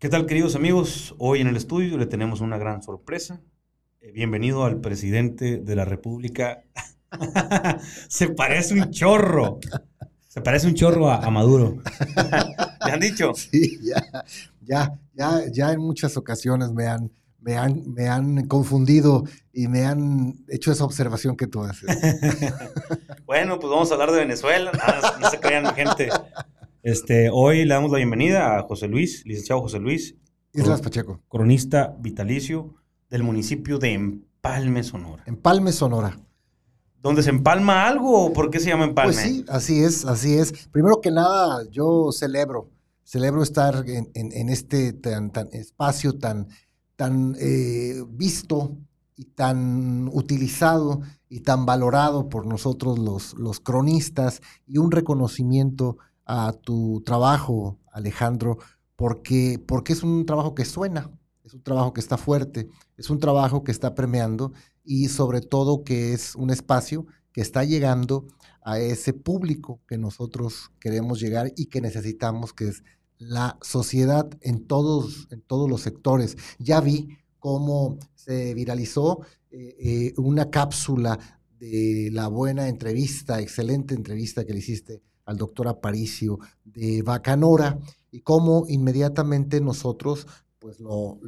¿Qué tal, queridos amigos? Hoy en el estudio le tenemos una gran sorpresa. Eh, bienvenido al presidente de la República. Se parece un chorro. Se parece un chorro a, Maduro. ¿Le han dicho? Sí, ya, ya, ya, ya en muchas ocasiones me han, me han, me han confundido y me han hecho esa observación que tú haces. bueno, pues vamos a hablar de Venezuela. no se crean, gente. Este, hoy le damos la bienvenida a José Luis, licenciado José Luis. Islas Pacheco. Cronista vitalicio del municipio de Empalme, Sonora. Empalme, Sonora. ¿Dónde se empalma algo o por qué se llama Empalme? Pues sí, así es, así es. Primero que nada, yo celebro, celebro estar en, este tan, espacio tan, tan eh, visto y tan utilizado y tan valorado por nosotros los, los cronistas y un reconocimiento a tu trabajo, Alejandro, porque, porque es un trabajo que suena, es un trabajo que está fuerte, es un trabajo que está premiando y sobre todo que es un espacio que está llegando a ese público que nosotros queremos llegar y que necesitamos, que es la sociedad en todos, en todos los sectores. Ya vi cómo se viralizó eh, eh, una cápsula de la buena entrevista, excelente entrevista que le hiciste al doctor Aparicio de Bacanora y cómo inmediatamente nosotros pues lo,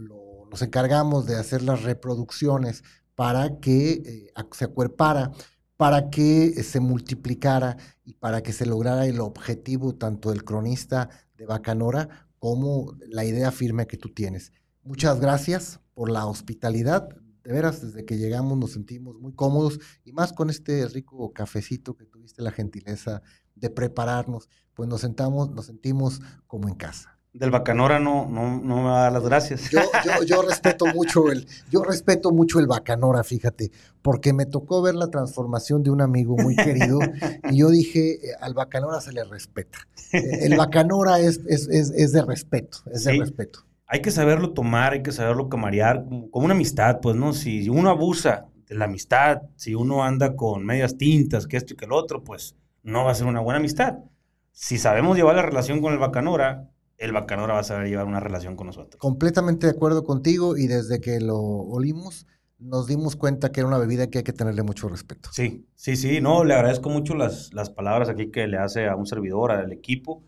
nos encargamos de hacer las reproducciones para que eh, se acuerpara, para que se multiplicara y para que se lograra el objetivo tanto del cronista de Bacanora como la idea firme que tú tienes. Muchas gracias por la hospitalidad. De veras, desde que llegamos nos sentimos muy cómodos y más con este rico cafecito que tuviste la gentileza de prepararnos, pues nos sentamos, nos sentimos como en casa. Del Bacanora no, no, no me va a dar las gracias. Yo, yo, yo, respeto mucho el, yo respeto mucho el Bacanora, fíjate, porque me tocó ver la transformación de un amigo muy querido y yo dije, eh, al Bacanora se le respeta. Eh, el Bacanora es, es, es, de respeto, es de respeto. Hay que saberlo tomar, hay que saberlo camarear, como, como una amistad, pues, ¿no? Si uno abusa de la amistad, si uno anda con medias tintas, que esto y que el otro, pues no va a ser una buena amistad. Si sabemos llevar la relación con el Bacanora, el Bacanora va a saber llevar una relación con nosotros. Completamente de acuerdo contigo y desde que lo olimos nos dimos cuenta que era una bebida que hay que tenerle mucho respeto. Sí, sí, sí, no, le agradezco mucho las, las palabras aquí que le hace a un servidor, al equipo.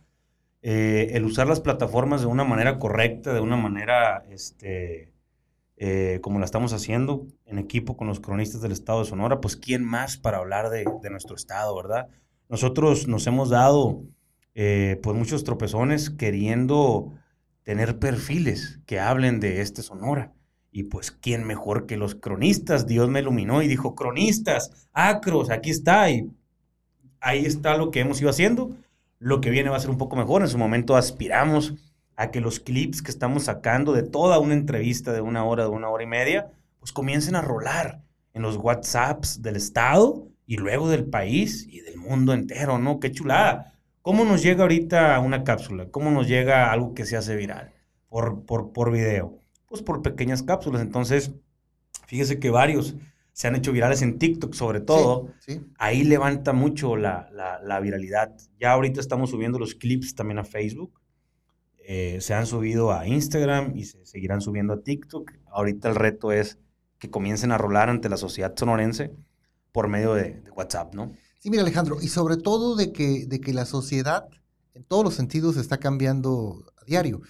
Eh, el usar las plataformas de una manera correcta, de una manera, este, eh, como la estamos haciendo en equipo con los cronistas del estado de Sonora, pues quién más para hablar de, de nuestro estado, ¿verdad? Nosotros nos hemos dado eh, pues muchos tropezones queriendo tener perfiles que hablen de este Sonora. Y pues, ¿quién mejor que los cronistas? Dios me iluminó y dijo, cronistas, acros, aquí está. Y ahí está lo que hemos ido haciendo. Lo que viene va a ser un poco mejor. En su momento aspiramos a que los clips que estamos sacando de toda una entrevista de una hora, de una hora y media, pues comiencen a rolar en los WhatsApps del Estado y luego del país y del mundo entero, ¿no? Qué chulada. ¿Cómo nos llega ahorita una cápsula? ¿Cómo nos llega algo que se hace viral por, por, por video? Pues por pequeñas cápsulas. Entonces, fíjese que varios se han hecho virales en TikTok sobre todo. Ahí levanta mucho la, la, viralidad. Ya ahorita estamos subiendo los clips también a Facebook. Eh, se han subido a Instagram y se seguirán subiendo a TikTok. Ahorita el reto es que comiencen a rolar ante la sociedad sonorense por medio de, WhatsApp, ¿no? Sí, mira Alejandro, y sobre todo de que, de que la sociedad en todos los sentidos está cambiando a diario.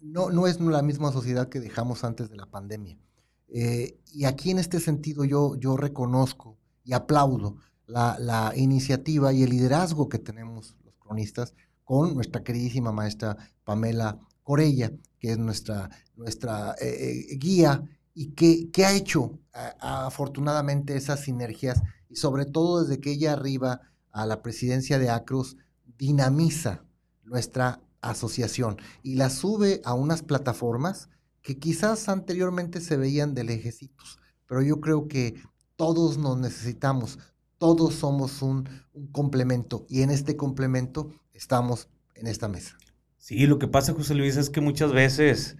No, no es la misma sociedad que dejamos antes de la pandemia. Eh, y aquí en este sentido yo, yo reconozco y aplaudo la, la, iniciativa y el liderazgo que tenemos los cronistas con nuestra queridísima maestra Pamela Corella, que es nuestra, nuestra eh, eh, guía y qué, ha hecho afortunadamente esas sinergias y sobre todo desde que ella arriba a la presidencia de Acros dinamiza nuestra asociación y la sube a unas plataformas que quizás anteriormente se veían de lejecitos, pero yo creo que todos nos necesitamos, todos somos un, un complemento y en este complemento estamos en esta mesa. Sí, lo que pasa, José Luis, es que muchas veces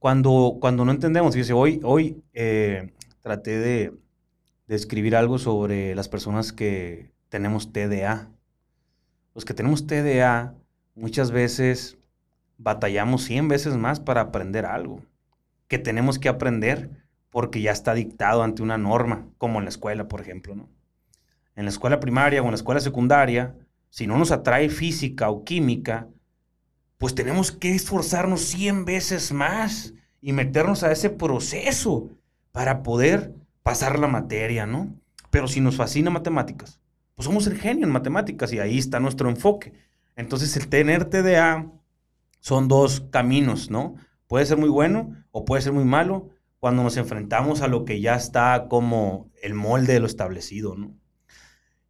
cuando, cuando no entendemos, fíjese, hoy, hoy eh, traté de, de, escribir algo sobre las personas que tenemos TDA. Los que tenemos TDA muchas veces batallamos 100 veces más para aprender algo, que tenemos que aprender porque ya está dictado ante una norma, como en la escuela, por ejemplo, ¿no? En la escuela primaria o en la escuela secundaria, si no nos atrae física o química, pues tenemos que esforzarnos 100 veces más y meternos a ese proceso para poder pasar la materia, ¿no? Pero si nos fascina matemáticas, pues somos el genio en matemáticas y ahí está nuestro enfoque. Entonces el tener TDA son dos caminos, ¿no? Puede ser muy bueno o puede ser muy malo cuando nos enfrentamos a lo que ya está como el molde de lo establecido, ¿no?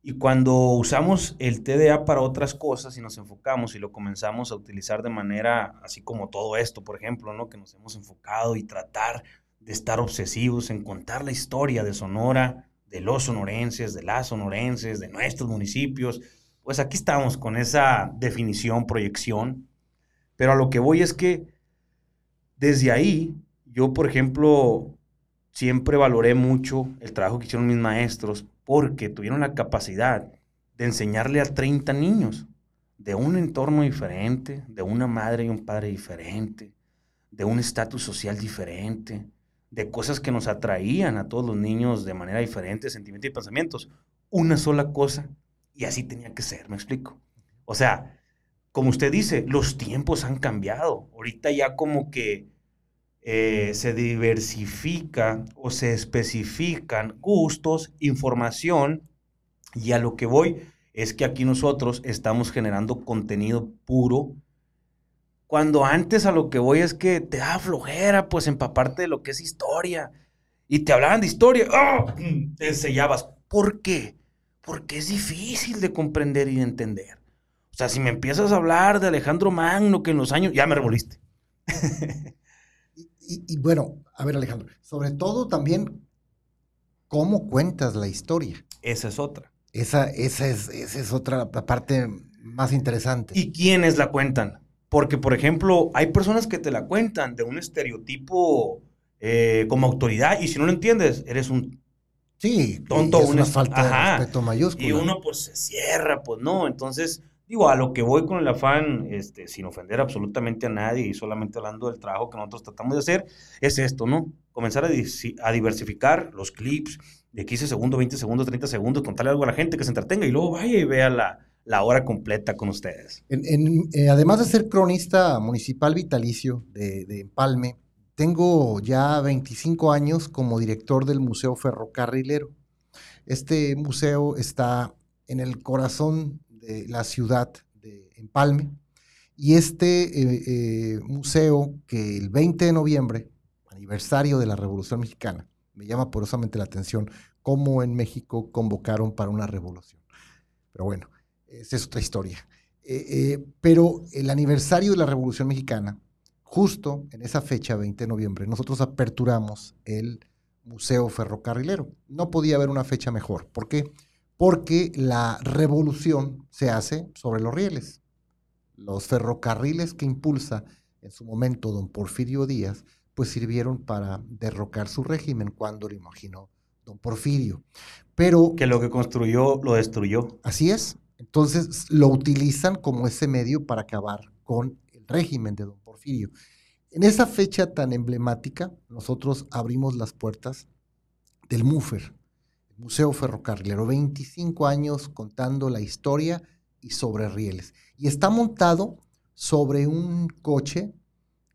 Y cuando usamos el TDA para otras cosas y nos enfocamos y lo comenzamos a utilizar de manera, así como todo esto, por ejemplo, ¿no? que nos hemos enfocado y tratar de estar obsesivos en contar la historia de Sonora, de los sonorenses, de las sonorenses, de nuestros municipios, pues aquí estamos con esa definición, proyección. Pero a lo que voy es que desde ahí, yo, por ejemplo, siempre valoré mucho el trabajo que hicieron mis maestros porque tuvieron la capacidad de enseñarle a 30 niños de un entorno diferente, de una madre y un padre diferente, de un estatus social diferente, de cosas que nos atraían a todos los niños de manera diferente, sentimientos y pensamientos. Una sola cosa, y así tenía que ser, me explico. O sea, como usted dice, los tiempos han cambiado. Ahorita ya como que eh, se diversifica o se especifican gustos, información, y a lo que voy es que aquí nosotros estamos generando contenido puro, cuando antes a lo que voy es que te da flojera, pues empaparte de lo que es historia, y te hablaban de historia, ¡oh! te sellabas. ¿Por qué? Porque es difícil de comprender y de entender. O sea, si me empiezas a hablar de Alejandro Magno, que en los años, ya me revoliste. y, bueno, a ver Alejandro, sobre todo también cómo cuentas la historia. Esa es otra. Esa, esa, es, esa es otra parte más interesante. ¿Y quiénes la cuentan? Porque, por ejemplo, hay personas que te la cuentan de un estereotipo eh, como autoridad y si no lo entiendes, eres un sí, tonto. Es una falta de respeto mayúsculo. Y uno pues se cierra, pues no. Entonces, Digo, a lo que voy con el afán, este, sin ofender absolutamente a nadie y solamente hablando del trabajo que nosotros tratamos de hacer, es esto, ¿no? Comenzar a, diversificar los clips de 15 segundos, 20 segundos, 30 segundos, contarle algo a la gente que se entretenga y luego vaya y vea la, la hora completa con ustedes. Eh, además de ser cronista municipal vitalicio de, de Empalme, tengo ya 25 años como director del Museo Ferrocarrilero. Este museo está en el corazón de la ciudad de Empalme. Y este eh, eh, museo, que el 20 de noviembre, aniversario de la Revolución Mexicana, me llama porosamente la atención cómo en México convocaron para una revolución. Pero bueno, esa es otra historia. Eh, pero el aniversario de la Revolución Mexicana, justo en esa fecha, 20 de noviembre, nosotros aperturamos el Museo Ferrocarrilero. No podía haber una fecha mejor. ¿Por qué? porque la revolución se hace sobre los rieles. Los ferrocarriles que impulsa en su momento don Porfirio Díaz, pues sirvieron para derrocar su régimen cuando lo imaginó don Porfirio. Pero... Que lo que construyó lo destruyó. Así es. Entonces lo utilizan como ese medio para acabar con el régimen de don Porfirio. En esa fecha tan emblemática, nosotros abrimos las puertas del MUFER, Museo Ferrocarrilero, 25 años contando la historia y sobre rieles. Y está montado sobre un coche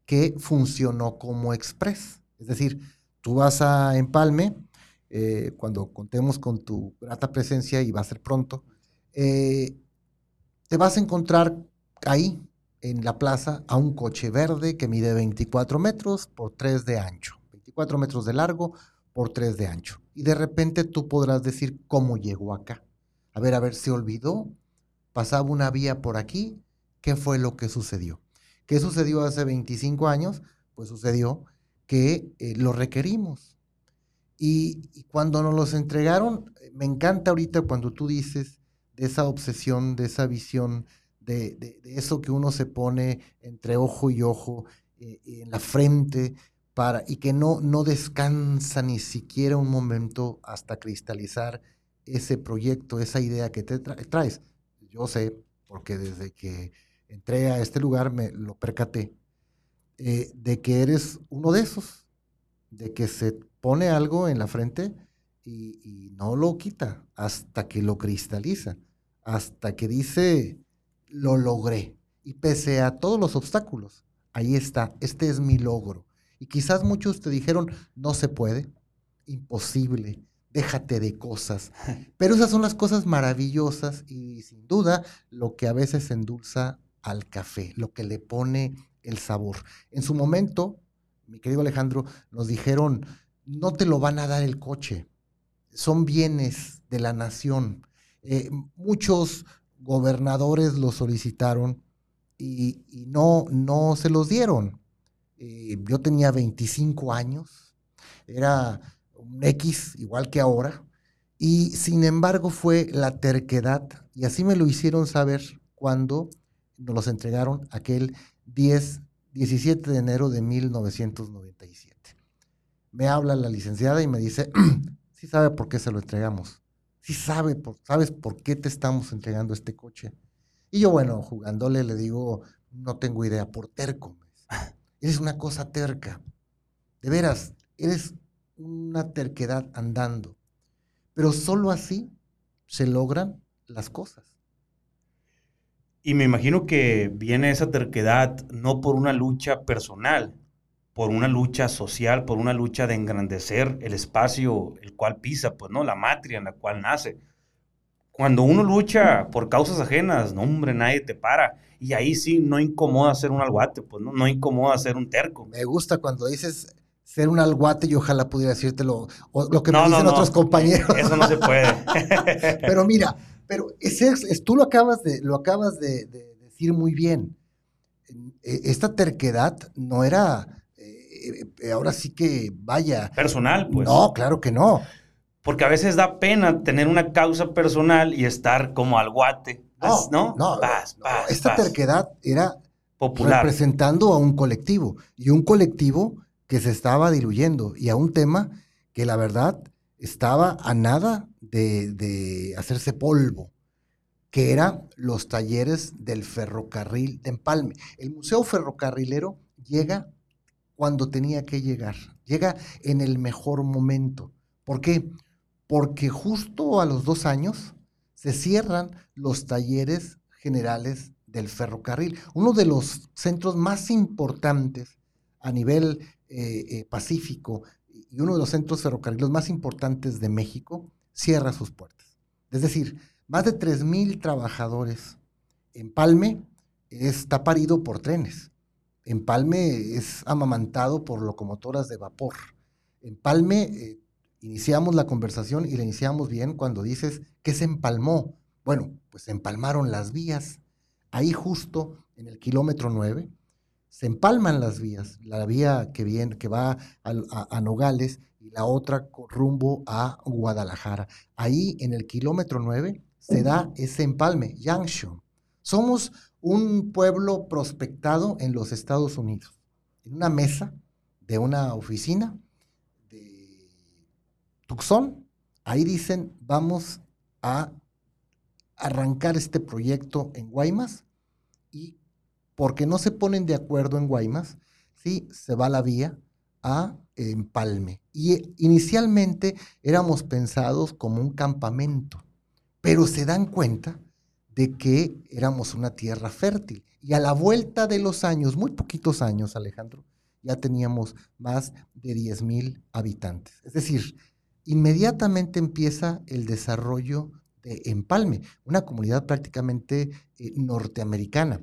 que funcionó como express. Es decir, tú vas a Empalme, eh, cuando contemos con tu grata presencia y va a ser pronto, eh, te vas a encontrar ahí en la plaza a un coche verde que mide 24 metros por 3 de ancho, 24 metros de largo por 3 de ancho y de repente tú podrás decir cómo llegó acá. A ver, a ver, se olvidó, pasaba una vía por aquí, ¿qué fue lo que sucedió? ¿Qué sucedió hace 25 años? Pues sucedió que eh, lo requerimos. Y, cuando nos los entregaron, me encanta ahorita cuando tú dices de esa obsesión, de esa visión, de, eso que uno se pone entre ojo y ojo, eh, en la frente, y que no, no descansa ni siquiera un momento hasta cristalizar ese proyecto, esa idea que te traes. Yo sé, porque desde que entré a este lugar, me lo percaté, eh, de que eres uno de esos, de que se pone algo en la frente y, y no lo quita hasta que lo cristaliza, hasta que dice, lo logré. Y pese a todos los obstáculos, ahí está, este es mi logro. Y quizás muchos te dijeron, no se puede, imposible, déjate de cosas. Pero esas son las cosas maravillosas y sin duda lo que a veces endulza al café, lo que le pone el sabor. En su momento, mi querido Alejandro, nos dijeron, no te lo van a dar el coche, son bienes de la nación. Eh, muchos gobernadores lo solicitaron y, no, no se los dieron. Eh, yo tenía 25 años, era un X igual que ahora, y sin embargo fue la terquedad, y así me lo hicieron saber cuando nos los entregaron aquel 10, 17 de enero de 1997. Me habla la licenciada y me dice, sí sabe por qué se lo entregamos, sí sabe, sabes por qué te estamos entregando este coche. Y yo, bueno, jugándole le digo, no tengo idea, por terco. Eres una cosa terca. De veras, eres una terquedad andando. Pero solo así se logran las cosas. Y me imagino que viene esa terquedad no por una lucha personal, por una lucha social, por una lucha de engrandecer el espacio el cual pisa, pues no, la matria en la cual nace. Cuando uno lucha por causas ajenas, no hombre, nadie te para. Y ahí sí no incomoda ser un alguate, pues no, no incomoda ser un terco. Me gusta cuando dices ser un alguate y ojalá pudiera decírtelo lo, lo que me dicen otros compañeros. Eso no se puede. pero mira, pero ese es, tú lo acabas de, lo acabas de, decir muy bien. E, esta terquedad no era, eh, eh, ahora sí que vaya. Personal, pues. No, claro que no. Porque a veces da pena tener una causa personal y estar como al guate. No, ¿no? esta terquedad era Popular. representando a un colectivo. Y un colectivo que se estaba diluyendo. Y a un tema que la verdad estaba a nada de, de hacerse polvo que eran los talleres del ferrocarril de Empalme. El Museo Ferrocarrilero llega cuando tenía que llegar, llega en el mejor momento. ¿Por qué? Porque justo a los dos años se cierran los talleres generales del ferrocarril, uno de los centros más importantes a nivel eh, eh, pacífico y uno de los centros ferrocarriles más importantes de México, cierra sus puertas. Es decir, más de 3.000 trabajadores. En Palme está parido por trenes. En Palme es amamantado por locomotoras de vapor. En Palme eh, iniciamos la conversación y la iniciamos bien cuando dices que se empalmó. Bueno, pues se empalmaron las vías. Ahí justo en el kilómetro 9 se empalman las vías, la vía que, viene, que va a, Nogales y la otra rumbo a Guadalajara. Ahí en el kilómetro 9 se da ese empalme, junction. Somos un pueblo prospectado en los Estados Unidos. En una mesa de una oficina Tucson, ahí dicen, vamos a arrancar este proyecto en Guaymas y porque no se ponen de acuerdo en Guaymas, sí, se va la vía a Empalme. Y inicialmente éramos pensados como un campamento, pero se dan cuenta de que éramos una tierra fértil. Y a la vuelta de los años, muy poquitos años, Alejandro, ya teníamos más de 10 mil habitantes. Es decir, inmediatamente empieza el desarrollo de Empalme, una comunidad prácticamente eh, norteamericana,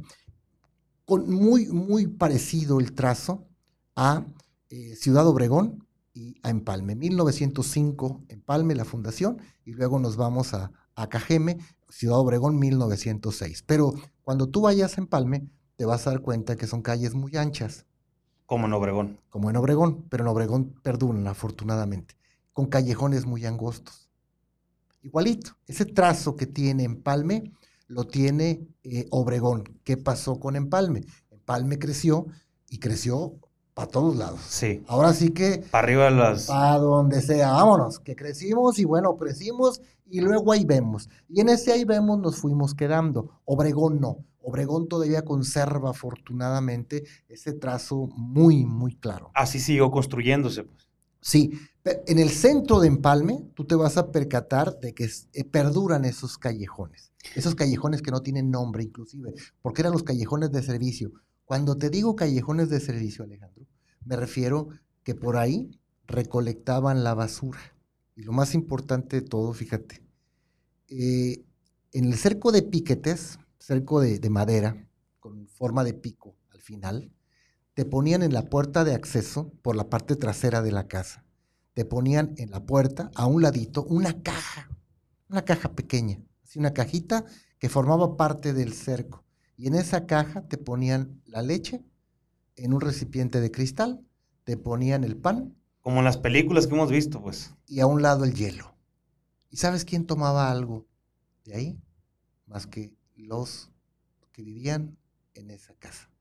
con muy, muy parecido el trazo a eh, Ciudad Obregón y a Empalme. 1905, Empalme, la fundación, y luego nos vamos a, a Cajeme, Ciudad Obregón, 1906. Pero cuando tú vayas a Empalme, te vas a dar cuenta que son calles muy anchas. Como en Obregón. Como en Obregón, pero en Obregón perduran, afortunadamente con callejones muy angostos. Igualito, ese trazo que tiene Empalme lo tiene eh, Obregón. ¿Qué pasó con Empalme? Empalme creció y creció para todos lados. Sí. Ahora sí que... Para arriba las... Para donde sea, vámonos, que crecimos y bueno, crecimos y luego ahí vemos. Y en ese ahí vemos nos fuimos quedando. Obregón no. Obregón todavía conserva afortunadamente ese trazo muy, muy claro. Así siguió construyéndose. Pues. Sí, en el centro de Empalme tú te vas a percatar de que eh, perduran esos callejones, esos callejones que no tienen nombre inclusive, porque eran los callejones de servicio. Cuando te digo callejones de servicio, Alejandro, me refiero que por ahí recolectaban la basura. Y lo más importante de todo, fíjate, eh, en el cerco de piquetes, cerco de, de madera, con forma de pico al final, te ponían en la puerta de acceso por la parte trasera de la casa. Te ponían en la puerta, a un ladito, una caja, una caja pequeña, así una cajita que formaba parte del cerco. Y en esa caja te ponían la leche en un recipiente de cristal, te ponían el pan. Como en las películas que hemos visto, pues. Y a un lado el hielo. ¿Y sabes quién tomaba algo de ahí? Más que los que vivían en esa casa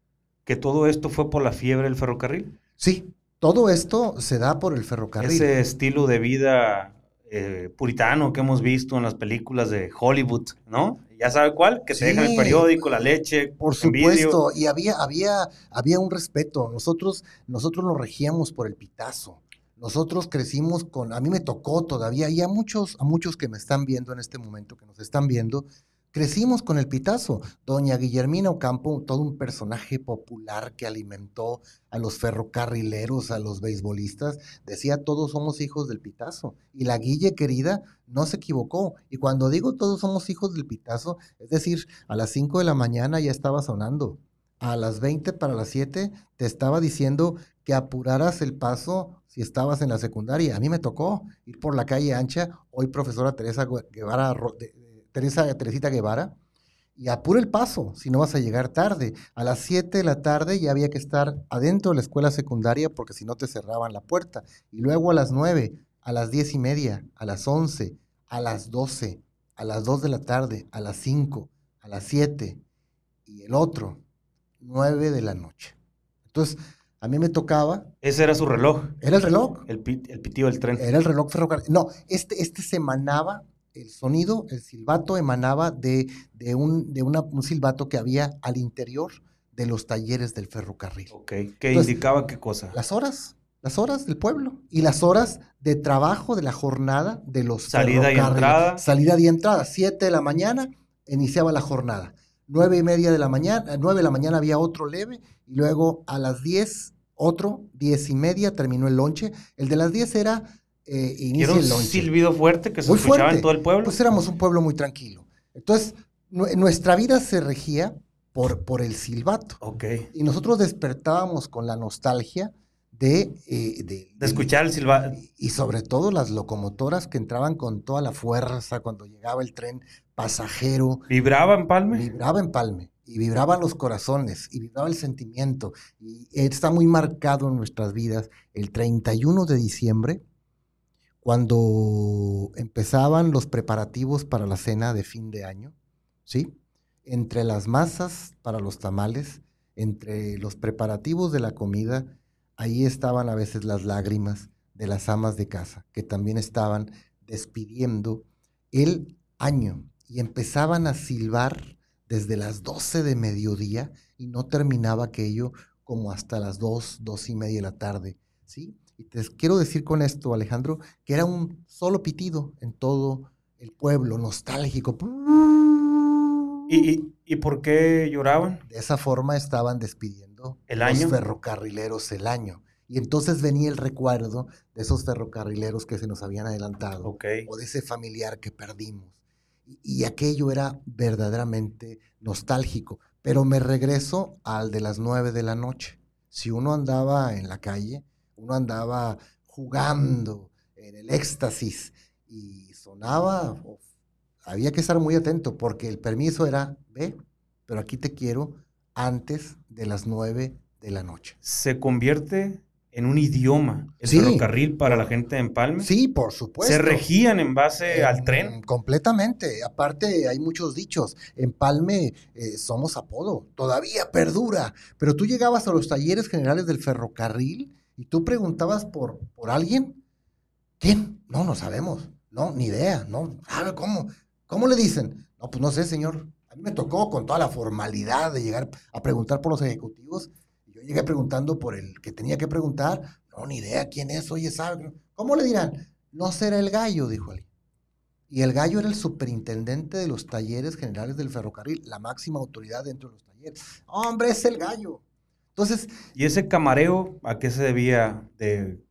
que todo esto fue por la fiebre del ferrocarril. Sí, todo esto se da por el ferrocarril. Ese estilo de vida eh, puritano que hemos visto en las películas de Hollywood, ¿no? Ya sabe cuál, que se deja el periódico, la leche. Por supuesto, y había, había, había un respeto. Nosotros, nosotros nos regíamos por el pitazo. Nosotros crecimos con, a mí me tocó todavía, y a muchos, a muchos que me están viendo en este momento, que nos están viendo, Crecimos con el pitazo. Doña Guillermina Ocampo, todo un personaje popular que alimentó a los ferrocarrileros, a los beisbolistas, decía todos somos hijos del pitazo. Y la Guille querida no se equivocó. Y cuando digo todos somos hijos del pitazo, es decir, a las 5 de la mañana ya estaba sonando. A las 20 para las 7 te estaba diciendo que apuraras el paso si estabas en la secundaria. A mí me tocó ir por la calle ancha, hoy profesora Teresa Guevara Teresa Teresita Guevara, y apura el paso, si no vas a llegar tarde. A las 7 de la tarde ya había que estar adentro de la escuela secundaria porque si no te cerraban la puerta. Y luego a las 9, a las 10 y media, a las 11, a las 12, a las 2 de la tarde, a las 5, a las 7 y el otro, 9 de la noche. Entonces, a mí me tocaba. Ese era su reloj. Era el reloj. El, el pitío del tren. Era el reloj ferrocarril. No, este, este se manaba el sonido, el silbato emanaba de, de, un, de un silbato que había al interior de los talleres del ferrocarril. Ok, ¿qué indicaba qué cosa? Las horas, las horas del pueblo y las horas de trabajo de la jornada de los Salida y entrada. Salida y entrada, siete de la mañana iniciaba la jornada. Nueve y media de la mañana, nueve de la mañana había otro leve y luego a las diez otro, diez y media terminó el lonche. El de las diez era eh, inicia un silbido fuerte que se escuchaba en todo el pueblo. Pues éramos un pueblo muy tranquilo. Entonces, nuestra vida se regía por, por el silbato. Ok. Y nosotros despertábamos con la nostalgia de, eh, de, escuchar el silbato. Y sobre todo las locomotoras que entraban con toda la fuerza cuando llegaba el tren pasajero. ¿Vibraba en Palme? Vibraba en Palme. Y vibraban los corazones, y vibraba el sentimiento. Y está muy marcado en nuestras vidas. El 31 de diciembre cuando empezaban los preparativos para la cena de fin de año, ¿sí? Entre las masas para los tamales, entre los preparativos de la comida, ahí estaban a veces las lágrimas de las amas de casa, que también estaban despidiendo el año y empezaban a silbar desde las 12 de mediodía y no terminaba aquello como hasta las 2, dos y media de la tarde, ¿sí? Y te quiero decir con esto, Alejandro, que era un solo pitido en todo el pueblo, nostálgico. ¿Y, por qué lloraban? De esa forma estaban despidiendo ¿El año? los ferrocarrileros el año. Y entonces venía el recuerdo de esos ferrocarrileros que se nos habían adelantado. O de ese familiar que perdimos. Y, y aquello era verdaderamente nostálgico. Pero me regreso al de las nueve de la noche. Si uno andaba en la calle, uno andaba jugando en el éxtasis y sonaba, había que estar muy atento porque el permiso era, ve, pero aquí te quiero antes de las nueve de la noche. Se convierte en un idioma el ferrocarril para la gente de Empalme. Sí, por supuesto. ¿Se regían en base al tren? Completamente. Aparte, hay muchos dichos. Empalme eh, somos apodo, todavía perdura. Pero tú llegabas a los talleres generales del ferrocarril y tú preguntabas por, por alguien, ¿quién? No, no sabemos, no, ni idea, no, ¿sabe cómo? ¿Cómo le dicen? No, pues no sé, señor, A mí me tocó con toda la formalidad de llegar a preguntar por los ejecutivos. Yo llegué preguntando por el que tenía que preguntar. No, ni idea quién es, oye, ¿sabe? ¿Cómo le dirán? No será el gallo, dijo él. Y el gallo era el superintendente de los talleres generales del ferrocarril, la máxima autoridad dentro de los talleres. Hombre, es el gallo. Entonces. ¿Y ese camareo a qué se debía de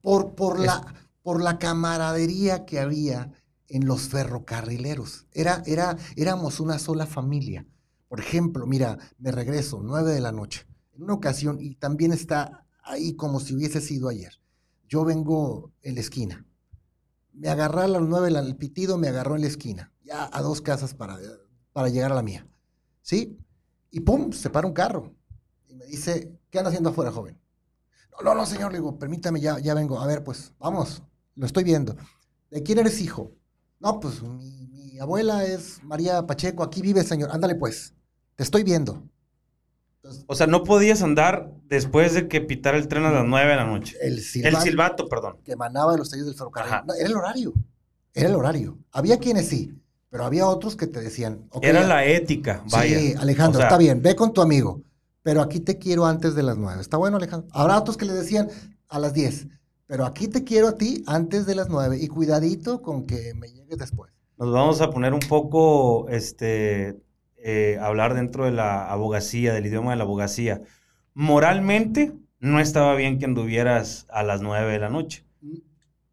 por, por, la, por la camaradería que había en los ferrocarrileros. Era, era, éramos una sola familia. Por ejemplo, mira, me regreso, nueve de la noche. En una ocasión, y también está ahí como si hubiese sido ayer. Yo vengo en la esquina me agarró a las nueve, el pitido me agarró en la esquina, ya a dos casas para, para llegar a la mía. ¿Sí? Y pum, se para un carro. Y me dice, ¿qué anda haciendo afuera, joven? No, no, no, señor, le digo, permítame, ya, ya vengo. A ver, pues, vamos, lo estoy viendo. ¿De quién eres hijo? No, pues mi, mi abuela es María Pacheco, aquí vive, señor. Ándale, pues, te estoy viendo o sea, no podías andar después de que pitara el tren a las 9 de la noche. El silbato. El silbato, perdón. Que emanaba de los talleres del ferrocarril. era el horario. Era el horario. Había quienes sí, pero había otros que te decían. era la ética, vaya. Sí, Alejandro, está bien, ve con tu amigo. Pero aquí te quiero antes de las 9. ¿Está bueno, Alejandro? Habrá otros que le decían a las 10. Pero aquí te quiero a ti antes de las 9. Y cuidadito con que me llegues después. Nos vamos a poner un poco, este, eh, hablar dentro de la abogacía, del idioma de la abogacía. Moralmente, no estaba bien que anduvieras a las nueve de la noche.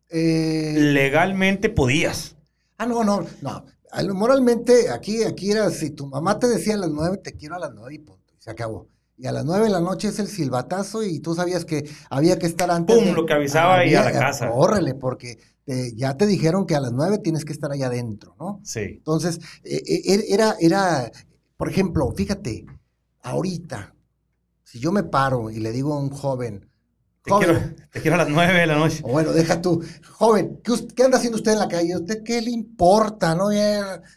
Eh, Legalmente podías. Ah, no, no, no. Moralmente, aquí, aquí era, si tu mamá te decía a las nueve, te quiero a las nueve y punto. se acabó. Y a las nueve de la noche es el silbatazo y tú sabías que había que estar antes. ¡Pum! lo que avisaba y a la casa. Córrele, porque ya te dijeron que a las nueve tienes que estar allá adentro, ¿no? Sí. Entonces, e, e, era, era, por ejemplo, fíjate, ahorita, si yo me paro y le digo a un joven, te, quiero, a las nueve de la noche. Bueno, deja tú. Joven, ¿qué, anda haciendo usted en la calle? ¿Usted qué le importa? No,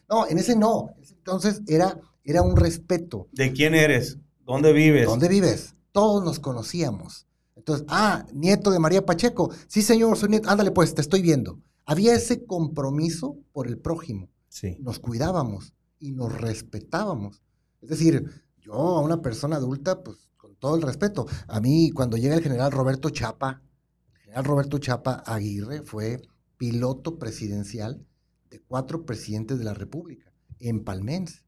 no en ese no. Entonces era, era un respeto. ¿De quién eres? ¿Dónde vives? ¿Dónde vives? Todos nos conocíamos. Entonces, ah, nieto de María Pacheco. Sí, señor, soy nieto. Ándale, pues, te estoy viendo. Había ese compromiso por el prójimo. Sí. Nos cuidábamos y nos respetábamos. Es decir, yo a una persona adulta, pues todo el respeto. A mí, cuando llega el general Roberto Chapa, el general Roberto Chapa Aguirre fue piloto presidencial de cuatro presidentes de la República en Palmense.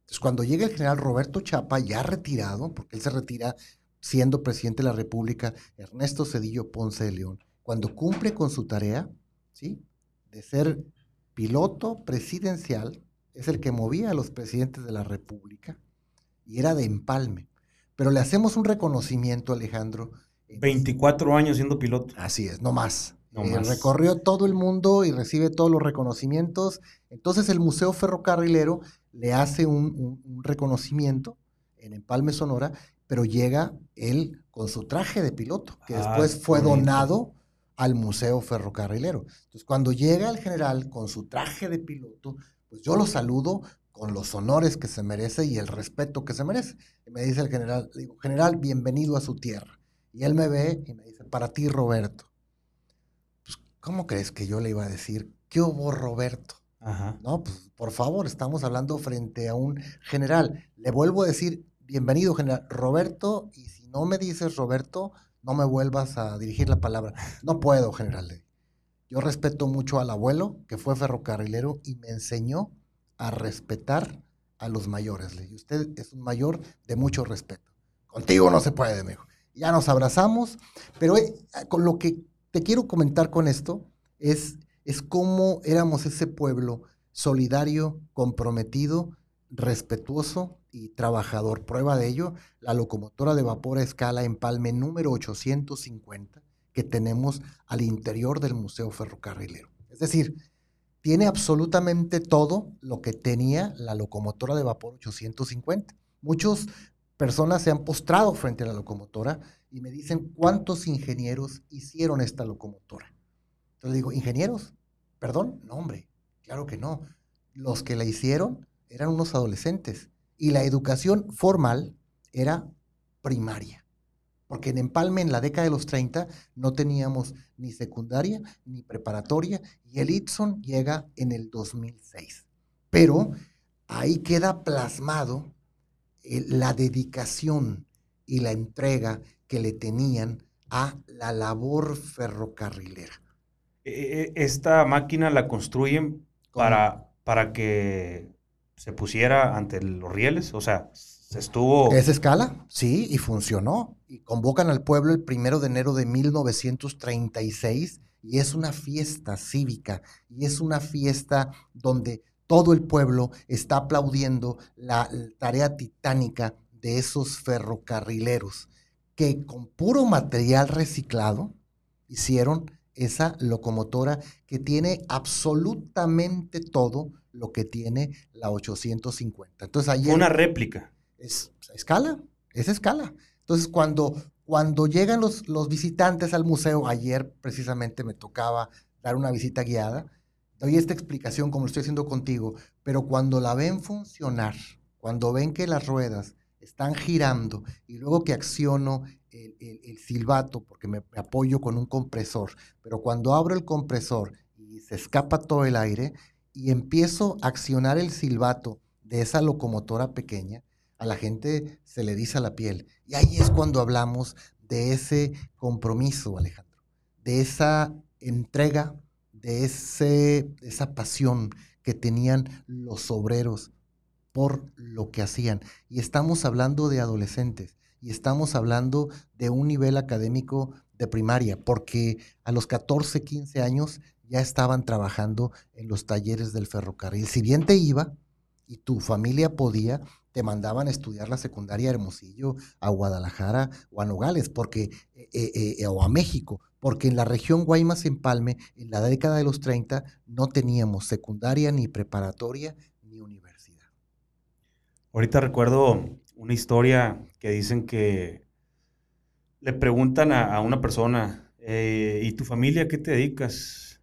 Entonces, cuando llega el general Roberto Chapa, ya retirado, porque él se retira siendo presidente de la República, Ernesto Cedillo Ponce de León, cuando cumple con su tarea, ¿sí? De ser piloto presidencial, es el que movía a los presidentes de la República y era de empalme. Pero le hacemos un reconocimiento, Alejandro. 24 años siendo piloto. Así es, no más. Eh, recorrió todo el mundo y recibe todos los reconocimientos. Entonces el Museo Ferrocarrilero le hace un, un reconocimiento en Empalme, Sonora, pero llega él con su traje de piloto, que ah, después fue donado al Museo Ferrocarrilero. Entonces, cuando llega el general con su traje de piloto, pues yo lo saludo con los honores que se merece y el respeto que se merece. Y me dice el general, digo, general, bienvenido a su tierra. Y él me ve y me dice, para ti, Roberto. Pues, ¿cómo crees que yo le iba a decir, qué hubo, Roberto? No, pues, por favor, estamos hablando frente a un general. Le vuelvo a decir, bienvenido, general Roberto, y si no me dices Roberto, no me vuelvas a dirigir la palabra. No puedo, general. Yo respeto mucho al abuelo, que fue ferrocarrilero, y me enseñó a respetar a los mayores. Le usted es un mayor de mucho respeto. Contigo no se puede, mejor. Ya nos abrazamos, pero eh, con lo que te quiero comentar con esto es, es cómo éramos ese pueblo solidario, comprometido, respetuoso y trabajador. Prueba de ello, la locomotora de vapor a escala Empalme número 850 que tenemos al interior del Museo Ferrocarrilero. Es decir, tiene absolutamente todo lo que tenía la locomotora de vapor 850. Muchas personas se han postrado frente a la locomotora y me dicen cuántos ingenieros hicieron esta locomotora. Entonces digo, ¿ingenieros? ¿Perdón? No, hombre, claro que no. Los que la hicieron eran unos adolescentes y la educación formal era primaria. Porque en Empalme, en la década de los 30, no teníamos ni secundaria ni preparatoria y el Itson llega en el 2006. Pero ahí queda plasmado eh, la dedicación y la entrega que le tenían a la labor ferrocarrilera. E, e, e, esta máquina la construyen para, para que se pusiera ante los rieles, o sea, se estuvo... ¿Es escala? Sí, y funcionó. Y convocan al pueblo el primero de enero de 1936 y es una fiesta cívica y es una fiesta donde todo el pueblo está aplaudiendo la tarea titánica de esos ferrocarrileros que con puro material reciclado hicieron esa locomotora que tiene absolutamente todo lo que tiene la 850. Entonces ayer... Una réplica. Es escala, es escala. Entonces cuando, cuando llegan los, los visitantes al museo, ayer precisamente me tocaba dar una visita guiada, doy esta explicación como lo estoy haciendo contigo, pero cuando la ven funcionar, cuando ven que las ruedas están girando y luego que acciono el, silbato porque me, apoyo con un compresor, pero cuando abro el compresor y se escapa todo el aire y empiezo a accionar el silbato de esa locomotora pequeña, a la gente se le dice la piel. Y ahí es cuando hablamos de ese compromiso, Alejandro, de esa entrega, de ese, esa pasión que tenían los obreros por lo que hacían. Y estamos hablando de adolescentes y estamos hablando de un nivel académico de primaria, porque a los 14, 15 años ya estaban trabajando en los talleres del ferrocarril. Si bien te iba y tu familia podía, te mandaban a estudiar la secundaria a Hermosillo, a Guadalajara o a Nogales, porque, eh, eh, eh, o a México, porque en la región Guaymas-Empalme, en la década de los 30, no teníamos secundaria ni preparatoria ni universidad. Ahorita recuerdo una historia que dicen que le preguntan a, una persona, ¿y tu familia qué te dedicas?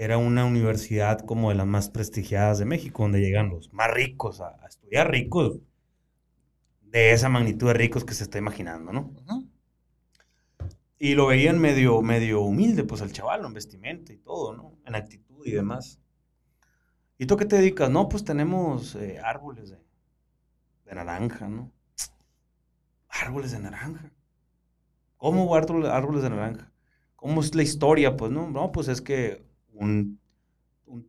Era una universidad como de las más prestigiadas de México, donde llegan los más ricos a, estudiar ricos, de esa magnitud de ricos que se está imaginando, ¿no? Y lo veían medio, medio humilde, pues al chaval, en vestimenta y todo, ¿no? En actitud y demás. ¿Y tú qué te dedicas? No, pues tenemos eh, árboles de, de naranja, ¿no? Árboles de naranja. ¿Cómo árboles de naranja? ¿Cómo es la historia? Pues no, no, pues es que un,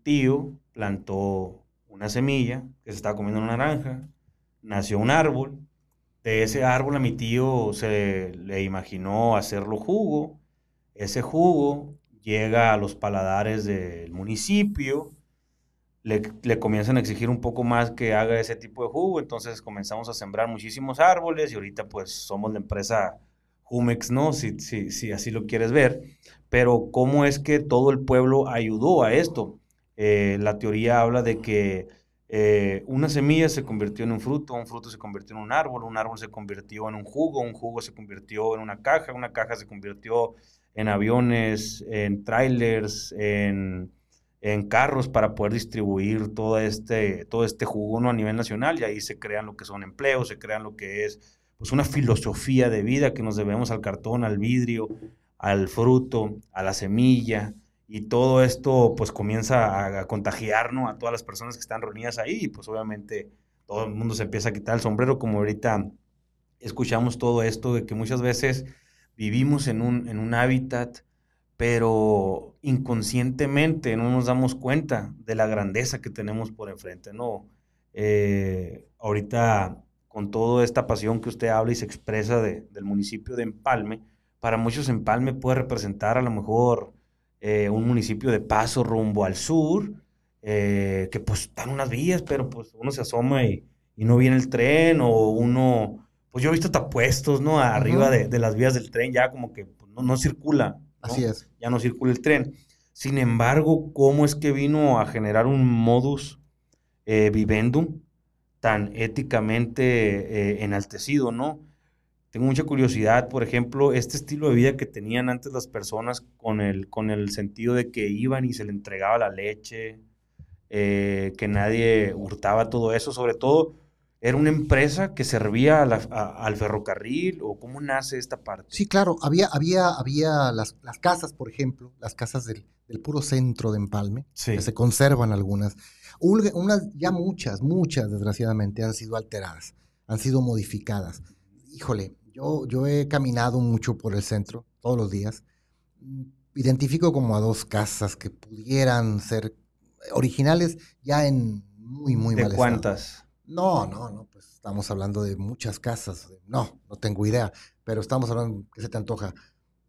tío plantó una semilla que se estaba comiendo una naranja, nació un árbol, de ese árbol a mi tío se le imaginó hacerlo jugo, ese jugo llega a los paladares del municipio, le, comienzan a exigir un poco más que haga ese tipo de jugo, entonces comenzamos a sembrar muchísimos árboles y ahorita pues somos la empresa Jumex, ¿no? Si, si, si así lo quieres ver, pero ¿cómo es que todo el pueblo ayudó a esto? Eh, la teoría habla de que eh, una semilla se convirtió en un fruto, un fruto se convirtió en un árbol, un árbol se convirtió en un jugo, un jugo se convirtió en una caja, una caja se convirtió en aviones, en trailers, en en carros para poder distribuir todo este, todo este jugo a nivel nacional y ahí se crean lo que son empleos, se crean lo que es pues una filosofía de vida que nos debemos al cartón, al vidrio, al fruto, a la semilla y todo esto pues comienza a, contagiarnos a todas las personas que están reunidas ahí y pues obviamente todo el mundo se empieza a quitar el sombrero como ahorita escuchamos todo esto de que muchas veces vivimos en un, en un hábitat pero inconscientemente no nos damos cuenta de la grandeza que tenemos por enfrente, ¿no? Eh, ahorita, con toda esta pasión que usted habla y se expresa del municipio de Empalme, para muchos Empalme puede representar a lo mejor eh, un municipio de paso rumbo al sur, eh, que pues están unas vías, pero pues uno se asoma y, no viene el tren, o uno, pues yo he visto tapuestos, ¿no? Arriba de, las vías del tren, ya como que pues, no, no circula Así es. Ya no circula el tren. Sin embargo, ¿cómo es que vino a generar un modus eh, vivendum tan éticamente eh, enaltecido, no? Tengo mucha curiosidad, por ejemplo, este estilo de vida que tenían antes las personas con el, con el sentido de que iban y se le entregaba la leche, eh, que nadie hurtaba todo eso, sobre todo ¿Era una empresa que servía al ferrocarril o cómo nace esta parte? Sí, claro, había, había, había las, casas, por ejemplo, las casas del, puro centro de Empalme, que se conservan algunas. Unas, ya muchas, muchas, desgraciadamente, han sido alteradas, han sido modificadas. Híjole, yo, yo he caminado mucho por el centro, todos los días. Identifico como a dos casas que pudieran ser originales ya en muy, muy ¿De cuántas? No, no, no, pues estamos hablando de muchas casas. No, no tengo idea, pero estamos hablando, ¿qué se te antoja?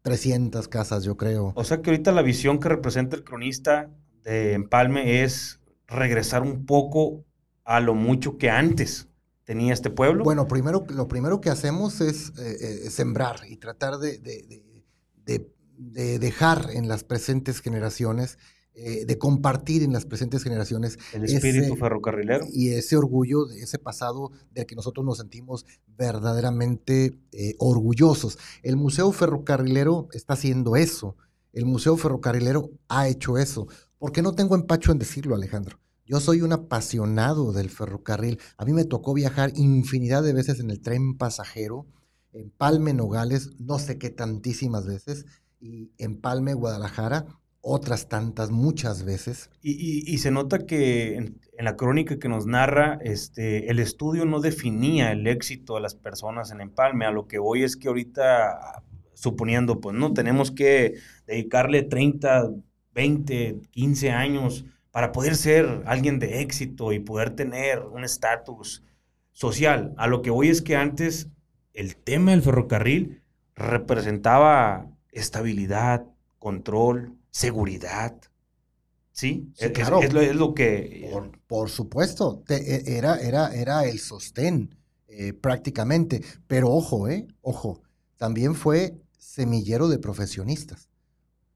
300 casas, yo creo. O sea que ahorita la visión que representa el cronista de Empalme es regresar un poco a lo mucho que antes tenía este pueblo. Bueno, primero, lo primero que hacemos es eh, eh, sembrar y tratar de, de dejar en las presentes generaciones eh, de compartir en las presentes generaciones. El espíritu ferrocarrilero. Y ese orgullo de ese pasado del que nosotros nos sentimos verdaderamente orgullosos. El Museo Ferrocarrilero está haciendo eso. El Museo Ferrocarrilero ha hecho eso. porque no tengo empacho en decirlo, Alejandro? Yo soy un apasionado del ferrocarril. A mí me tocó viajar infinidad de veces en el tren pasajero, en Palme, Nogales, no sé qué tantísimas veces, y en Palme, Guadalajara otras tantas, muchas veces. Y, se nota que en, la crónica que nos narra, este, el estudio no definía el éxito de las personas en Empalme. A lo que voy es que ahorita, suponiendo, pues no, tenemos que dedicarle 30, 20, 15 años para poder ser alguien de éxito y poder tener un estatus social. A lo que voy es que antes el tema del ferrocarril representaba estabilidad, control, seguridad. ¿Sí? es, claro. Es, lo, que... Por, supuesto, e, era, era, era el sostén eh, prácticamente. Pero ojo, ¿eh? Ojo, también fue semillero de profesionistas.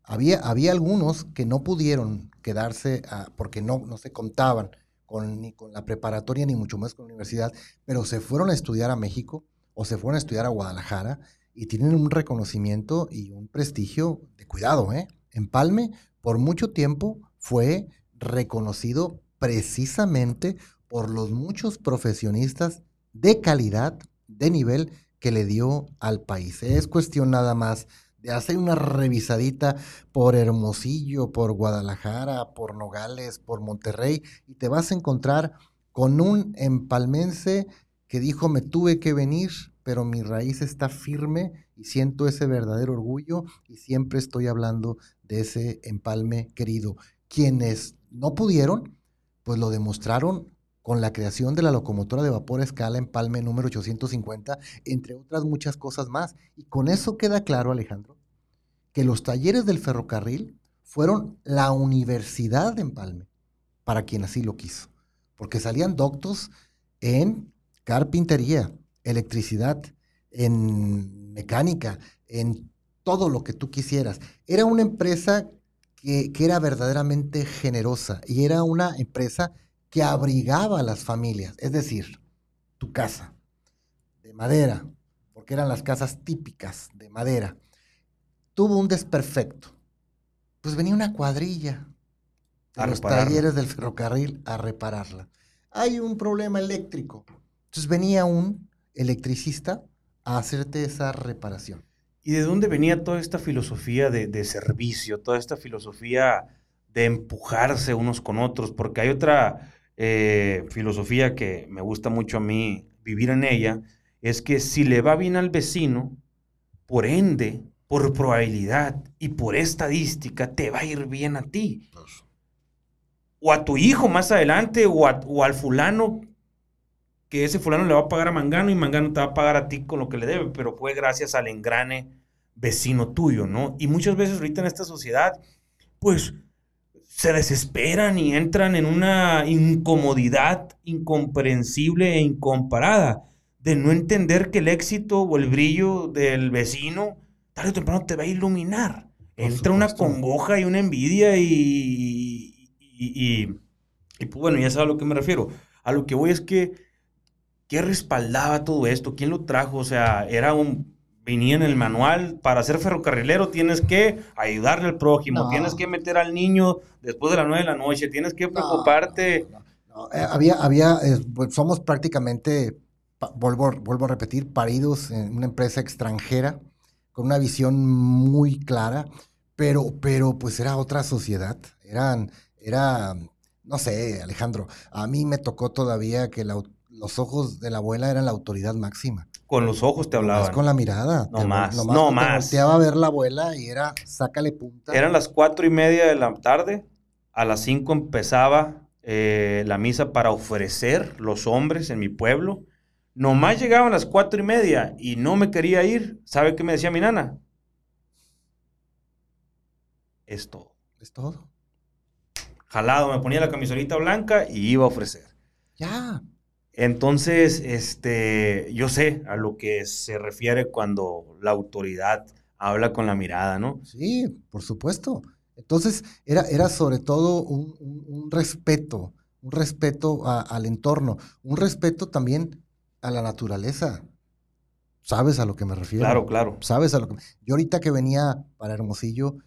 Había, había algunos que no pudieron quedarse porque no, no se contaban con, ni con la preparatoria ni mucho más con la universidad, pero se fueron a estudiar a México o se fueron a estudiar a Guadalajara y tienen un reconocimiento y un prestigio de cuidado, ¿eh? Empalme por mucho tiempo fue reconocido precisamente por los muchos profesionistas de calidad, de nivel que le dio al país. Es cuestión nada más de hacer una revisadita por Hermosillo, por Guadalajara, por Nogales, por Monterrey, y te vas a encontrar con un empalmense que dijo me tuve que venir, pero mi raíz está firme y siento ese verdadero orgullo y siempre estoy hablando de ese empalme querido. Quienes no pudieron, pues lo demostraron con la creación de la locomotora de vapor escala empalme número 850, entre otras muchas cosas más. Y con eso queda claro, Alejandro, que los talleres del ferrocarril fueron la universidad de empalme, para quien así lo quiso, porque salían doctos en carpintería, electricidad, en mecánica, en todo lo que tú quisieras. Era una empresa que, era verdaderamente generosa y era una empresa que abrigaba a las familias, es decir, tu casa de madera, porque eran las casas típicas de madera, tuvo un desperfecto. Pues venía una cuadrilla a, los talleres del ferrocarril a repararla. Hay un problema eléctrico. Entonces venía un electricista a hacerte esa reparación. ¿Y de dónde venía toda esta filosofía de, servicio, toda esta filosofía de empujarse unos con otros? Porque hay otra eh, filosofía que me gusta mucho a mí vivir en ella, es que si le va bien al vecino, por ende, por probabilidad y por estadística, te va a ir bien a ti. O a tu hijo más adelante, o, o al fulano que ese fulano le va a pagar a Mangano y Mangano te va a pagar a ti con lo que le debe, pero fue gracias al engrane vecino tuyo, ¿no? Y muchas veces ahorita en esta sociedad, pues se desesperan y entran en una incomodidad incomprensible e incomparada de no entender que el éxito o el brillo del vecino tarde o temprano te va a iluminar. Entra una congoja y una envidia y, y, y, y, pues bueno, ya sabes a lo que me refiero. A lo que voy es que ¿Qué respaldaba todo esto? ¿Quién lo trajo? O sea, era un venía en el manual, para ser ferrocarrilero tienes que ayudarle al prójimo, tienes que meter al niño después de las nueve de la noche, tienes que preocuparte. Eh, había, había, eh, pues, somos prácticamente, vuelvo, vuelvo a repetir, paridos en una empresa extranjera con una visión muy clara, pero, pero pues era otra sociedad. Eran, era, no sé, Alejandro, a mí me tocó todavía que los ojos de la abuela eran la autoridad máxima. Con los ojos te hablaban. con la mirada. No más, no más. Te volteaba a ver la abuela y era, sácale punta. Eran las cuatro y media de la tarde, a las cinco empezaba eh, la misa para ofrecer los hombres en mi pueblo. Nomás llegaban las cuatro y media y no me quería ir. ¿Sabe qué me decía mi nana? Es todo. Es todo. Jalado, me ponía la camisolita blanca y iba a ofrecer. Ya. Entonces, este, yo sé a lo que se refiere cuando la autoridad habla con la mirada, ¿no? Sí, por supuesto. Entonces, era, era sobre todo un, respeto, un respeto al entorno, un respeto también a la naturaleza. ¿Sabes a lo que me refiero? Claro, claro. ¿Sabes a lo que Yo ahorita que venía para Hermosillo,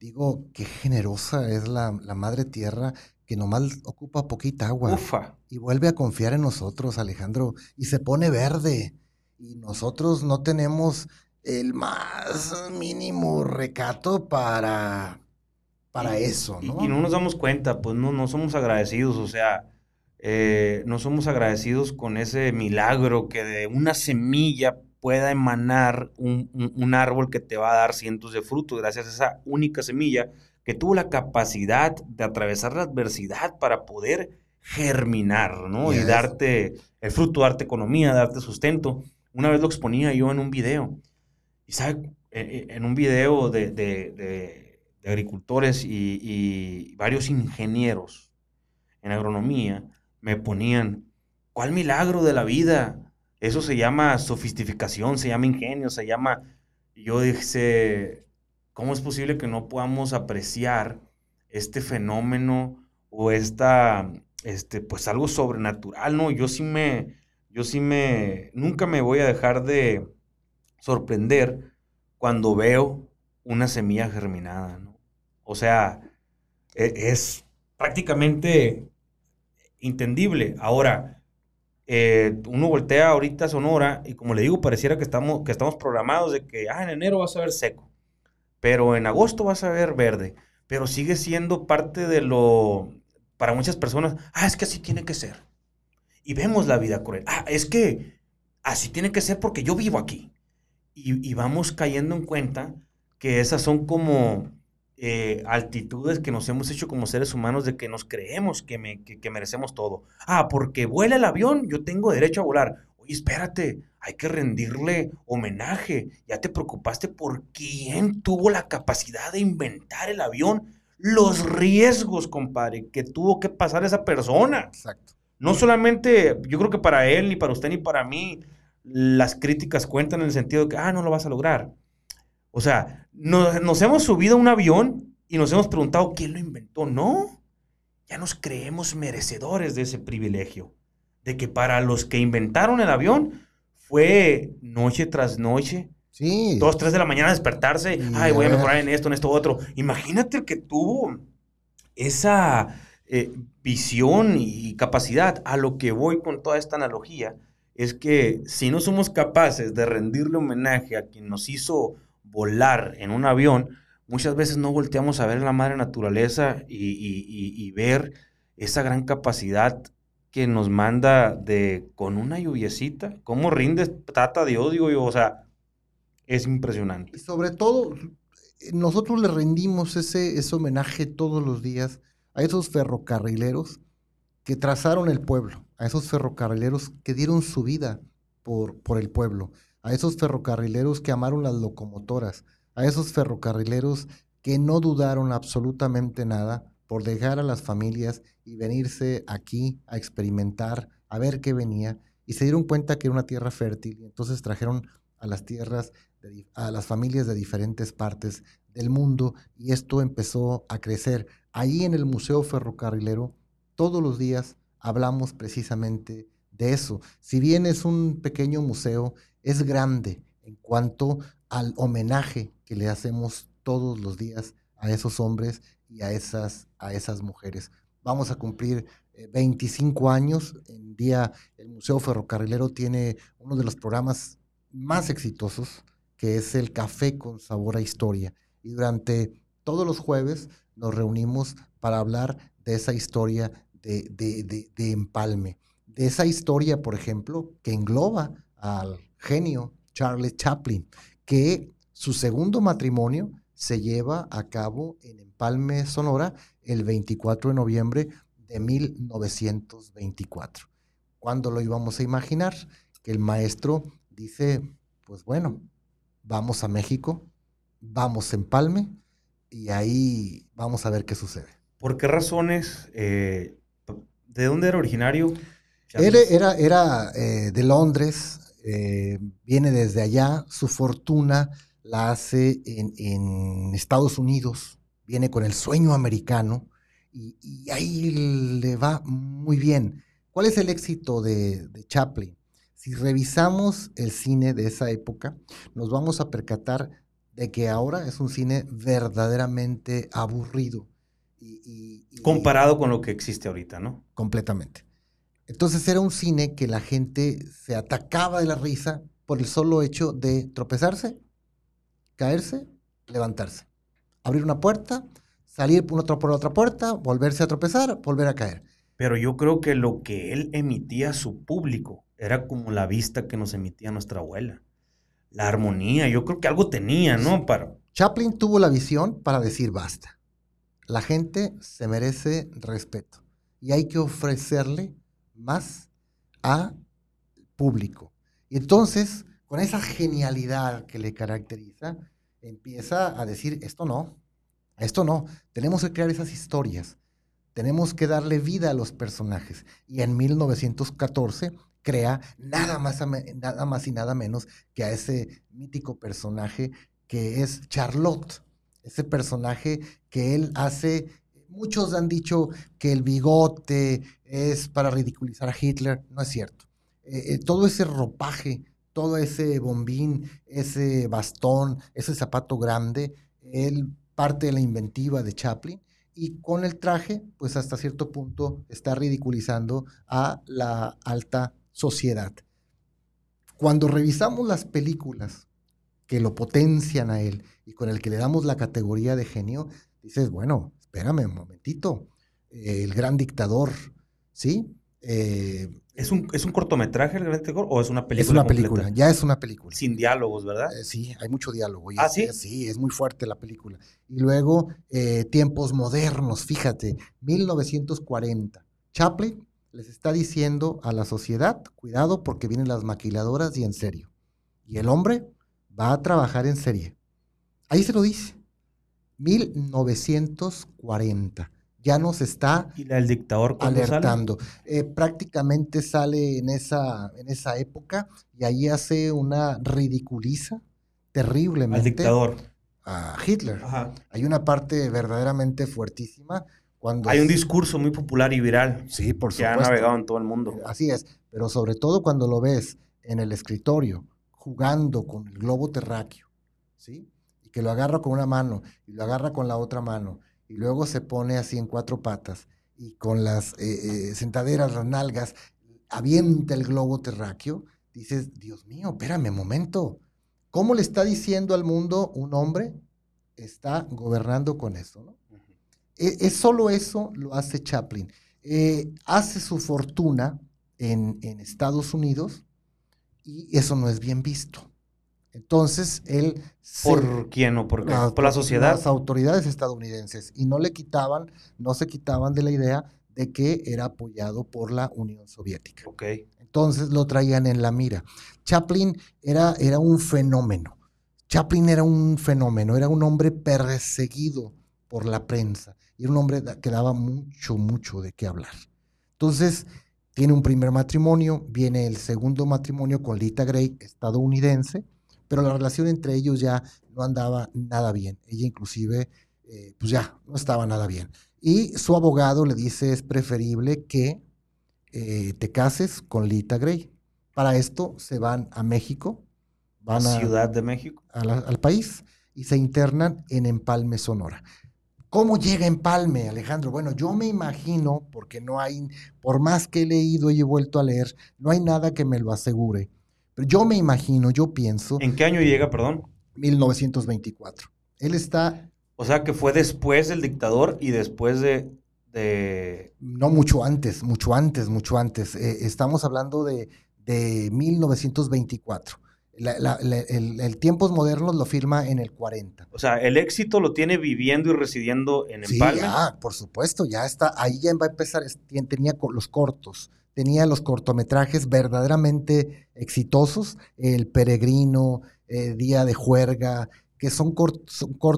digo, qué generosa es la, la madre tierra que nomás ocupa poquita agua. Ufa. Y vuelve a confiar en nosotros, Alejandro, y se pone verde. Y nosotros no tenemos el más mínimo recato para para eso, ¿no? Y, no nos damos cuenta, pues no, no somos agradecidos, o sea, eh, no somos agradecidos con ese milagro que de una semilla pueda emanar un, árbol que te va a dar cientos de frutos, gracias a esa única semilla que tuvo la capacidad de atravesar la adversidad para poder germinar, ¿no? Y darte el fruto, darte economía, darte sustento. Una vez lo exponía yo en un video. Y sabe, e, e, en un video de agricultores y, varios ingenieros en agronomía me ponían, ¿cuál milagro de la vida? Eso se llama sofisticación, se llama ingenio, se llama... yo dije, ¿cómo es posible que no podamos apreciar este fenómeno o esta, este, pues algo sobrenatural, ¿no? Yo sí me, yo sí me, nunca me voy a dejar de sorprender cuando veo una semilla germinada, ¿no? O sea, e, es, prácticamente entendible. Ahora, eh, uno voltea ahorita a Sonora y como le digo, pareciera que estamos, que estamos programados de que ah, en enero vas a ver seco, pero en agosto vas a ver verde, pero sigue siendo parte de lo, para muchas personas, ah, es que así tiene que ser. Y vemos la vida cruel. Ah, es que así tiene que ser porque yo vivo aquí. Y, y vamos cayendo en cuenta que esas son como eh, altitudes que nos hemos hecho como seres humanos de que nos creemos que, merecemos todo. Ah, porque vuela el avión, yo tengo derecho a volar. Oye, espérate, hay que rendirle homenaje. Ya te preocupaste por quién tuvo la capacidad de inventar el avión. Los riesgos, compadre, que tuvo que pasar esa persona. Exacto. No solamente, yo creo que para él, ni para usted, ni para mí, las críticas cuentan en el sentido de que, ah, no lo vas a lograr. O sea, nos, hemos subido a un avión y nos hemos preguntado quién lo inventó. No, ya nos creemos merecedores de ese privilegio. De que para los que inventaron el avión fue noche tras noche. Sí. Dos, tres de la mañana despertarse. Ay, voy a mejorar en esto, en esto, otro. Imagínate el que tuvo esa eh, visión y capacidad. A lo que voy con toda esta analogía es que si no somos capaces de rendirle homenaje a quien nos hizo volar en un avión, muchas veces no volteamos a ver la madre naturaleza y, ver esa gran capacidad que nos manda de con una lluviecita, cómo rinde trata de odio, o sea, es impresionante. Sobre todo, nosotros le rendimos ese, ese homenaje todos los días a esos ferrocarrileros que trazaron el pueblo, a esos ferrocarrileros que dieron su vida por, por el pueblo, a esos ferrocarrileros que amaron las locomotoras, a esos ferrocarrileros que no dudaron absolutamente nada por dejar a las familias y venirse aquí a experimentar, a ver qué venía, y se dieron cuenta que era una tierra fértil, y entonces trajeron a las tierras, a las familias de diferentes partes del mundo, y esto empezó a crecer. Ahí en el Museo Ferrocarrilero, todos los días hablamos precisamente de eso. Si bien es un pequeño museo, es grande en cuanto al homenaje que le hacemos todos los días a esos hombres y a esas, a esas mujeres. vamos a cumplir 25 años. En día, el Museo Ferrocarrilero tiene uno de los programas más exitosos, que es el Café con Sabor a Historia. Y durante todos los jueves nos reunimos para hablar de esa historia de, de, empalme. De esa historia, por ejemplo, que engloba al genio Charles Chaplin, que su segundo matrimonio se lleva a cabo en Empalme, Sonora, el 24 de noviembre de 1924. ¿Cuándo lo íbamos a imaginar? Que el maestro dice, pues bueno, vamos a México, vamos a Empalme y ahí vamos a ver qué sucede. ¿Por qué razones? Eh, ¿De dónde era originario? Él era, era eh, de Londres, eh, viene desde allá, su fortuna la hace en, Estados Unidos, viene con el sueño americano y, ahí le va muy bien. ¿Cuál es el éxito de, de Chaplin? Si revisamos el cine de esa época, nos vamos a percatar de que ahora es un cine verdaderamente aburrido. Y, Comparado con lo que existe ahorita, ¿no? Completamente. Entonces era un cine que la gente se atacaba de la risa por el solo hecho de tropezarse, caerse, levantarse, abrir una puerta, salir por otra, por otra puerta, volverse a tropezar, volver a caer. Pero yo creo que lo que él emitía a su público era como la vista que nos emitía nuestra abuela. La armonía, yo creo que algo tenía, ¿no? Para... Chaplin tuvo la visión para decir basta. La gente se merece respeto y hay que ofrecerle más a público. Y entonces, con esa genialidad que le caracteriza, empieza a decir, esto no, esto no, tenemos que crear esas historias, tenemos que darle vida a los personajes. Y en 1914 crea nada más, nada más y nada menos que a ese mítico personaje que es Charlotte, ese personaje que él hace muchos han dicho que el bigote es para ridiculizar a Hitler, no es cierto. Eh, eh, todo ese ropaje, todo ese bombín, ese bastón, ese zapato grande, él parte de la inventiva de Chaplin y con el traje, pues hasta cierto punto está ridiculizando a la alta sociedad. Cuando revisamos las películas que lo potencian a él y con el que le damos la categoría de genio, dices, bueno, espérame un momentito, eh, el gran dictador, ¿sí? Eh, ¿Es, un, ¿Es un cortometraje el gran dictador o es una película? Es una película, ya es una película. Sin diálogos, ¿verdad? Eh, sí, hay mucho diálogo. ah, sí. sí, es muy fuerte la película. Y luego, tiempos modernos, fíjate, 1940. Chaplin les está diciendo a la sociedad, cuidado porque vienen las maquiladoras y en serio. Y el hombre va a trabajar en serie. Ahí se lo dice. 1940. Ya nos está ¿Y dictador alertando. Eh, prácticamente sale en esa, en esa época y ahí hace una ridiculiza terriblemente. Al dictador. A Hitler. Hay una parte verdaderamente fuertísima. Cuando Hay un discurso muy popular y viral. Sí, por supuesto. Que ha navegado en todo el mundo. Así es, pero sobre todo cuando lo ves en el escritorio jugando con el globo terráqueo, ¿sí? Que lo agarra con una mano y lo agarra con la otra mano y luego se pone así en cuatro patas y con las eh, eh, sentaderas, las nalgas, avienta el globo terráqueo, dices, Dios mío, espérame un momento, ¿cómo le está diciendo al mundo un hombre está gobernando con eso? E, es, solo eso lo hace Chaplin. Eh, hace su fortuna en, en Estados Unidos y eso no es bien visto. Entonces, él... ¿Por quién o por qué? ¿Por la sociedad? Las autoridades estadounidenses. Y no le quitaban, no se quitaban de la idea de que era apoyado por la Unión Soviética. Ok. Entonces lo traían en la mira. Chaplin era, era un fenómeno. Chaplin era un fenómeno, era un hombre perseguido por la prensa. Y era un hombre que daba mucho, mucho de qué hablar. Entonces, tiene un primer matrimonio, viene el segundo matrimonio con Lita Gray, estadounidense, pero la relación entre ellos ya no andaba nada bien. Ella inclusive, eh, pues ya, no estaba nada bien. Y su abogado le dice, es preferible que eh, te cases con Lita Gray. Para esto se van a México. Van a Ciudad de México. al país y se internan en Empalme, Sonora. ¿Cómo llega Empalme, Alejandro? Bueno, yo me imagino, porque no hay, por más que he leído y he vuelto a leer, no hay nada que me lo asegure. Pero yo me imagino, yo pienso. ¿En qué año llega, perdón? 1924. Él está. O sea, que fue después del dictador y después de. No, mucho antes, mucho antes, mucho antes. Eh, estamos hablando de, de 1924 el, tiempos modernos lo firma en el 40. O sea, el éxito lo tiene viviendo y residiendo en Empalme. Sí, ya, por supuesto, ya está, ahí ya va a empezar, tenía los cortos, tenía los cortometrajes verdaderamente exitosos, El Peregrino, eh, Día de Juerga, que son,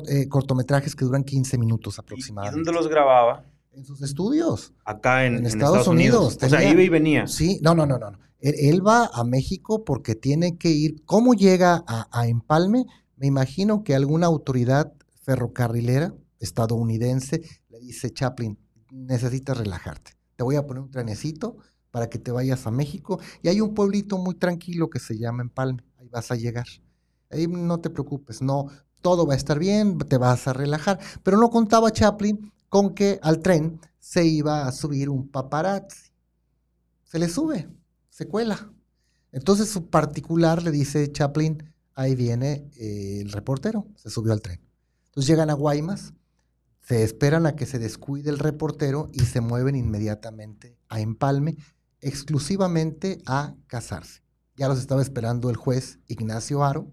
eh, cortometrajes que duran 15 minutos aproximadamente. ¿Y dónde los grababa? En sus estudios. Acá en, Estados, Unidos. o sea, iba y venía. Sí, no, no, no, no. Él, va a México porque tiene que ir. ¿Cómo llega a, Empalme? Me imagino que alguna autoridad ferrocarrilera estadounidense le dice, Chaplin, necesitas relajarte. Te voy a poner un trenecito para que te vayas a México. Y hay un pueblito muy tranquilo que se llama Empalme. Ahí vas a llegar. Ahí no te preocupes, no, todo va a estar bien, te vas a relajar. Pero no contaba Chaplin con que al tren se iba a subir un paparazzi. Se le sube se cuela. Entonces su particular le dice Chaplin, ahí viene eh, el reportero, se subió al tren. Entonces llegan a Guaymas, se esperan a que se descuide el reportero y se mueven inmediatamente a Empalme, exclusivamente a casarse. Ya los estaba esperando el juez Ignacio Aro.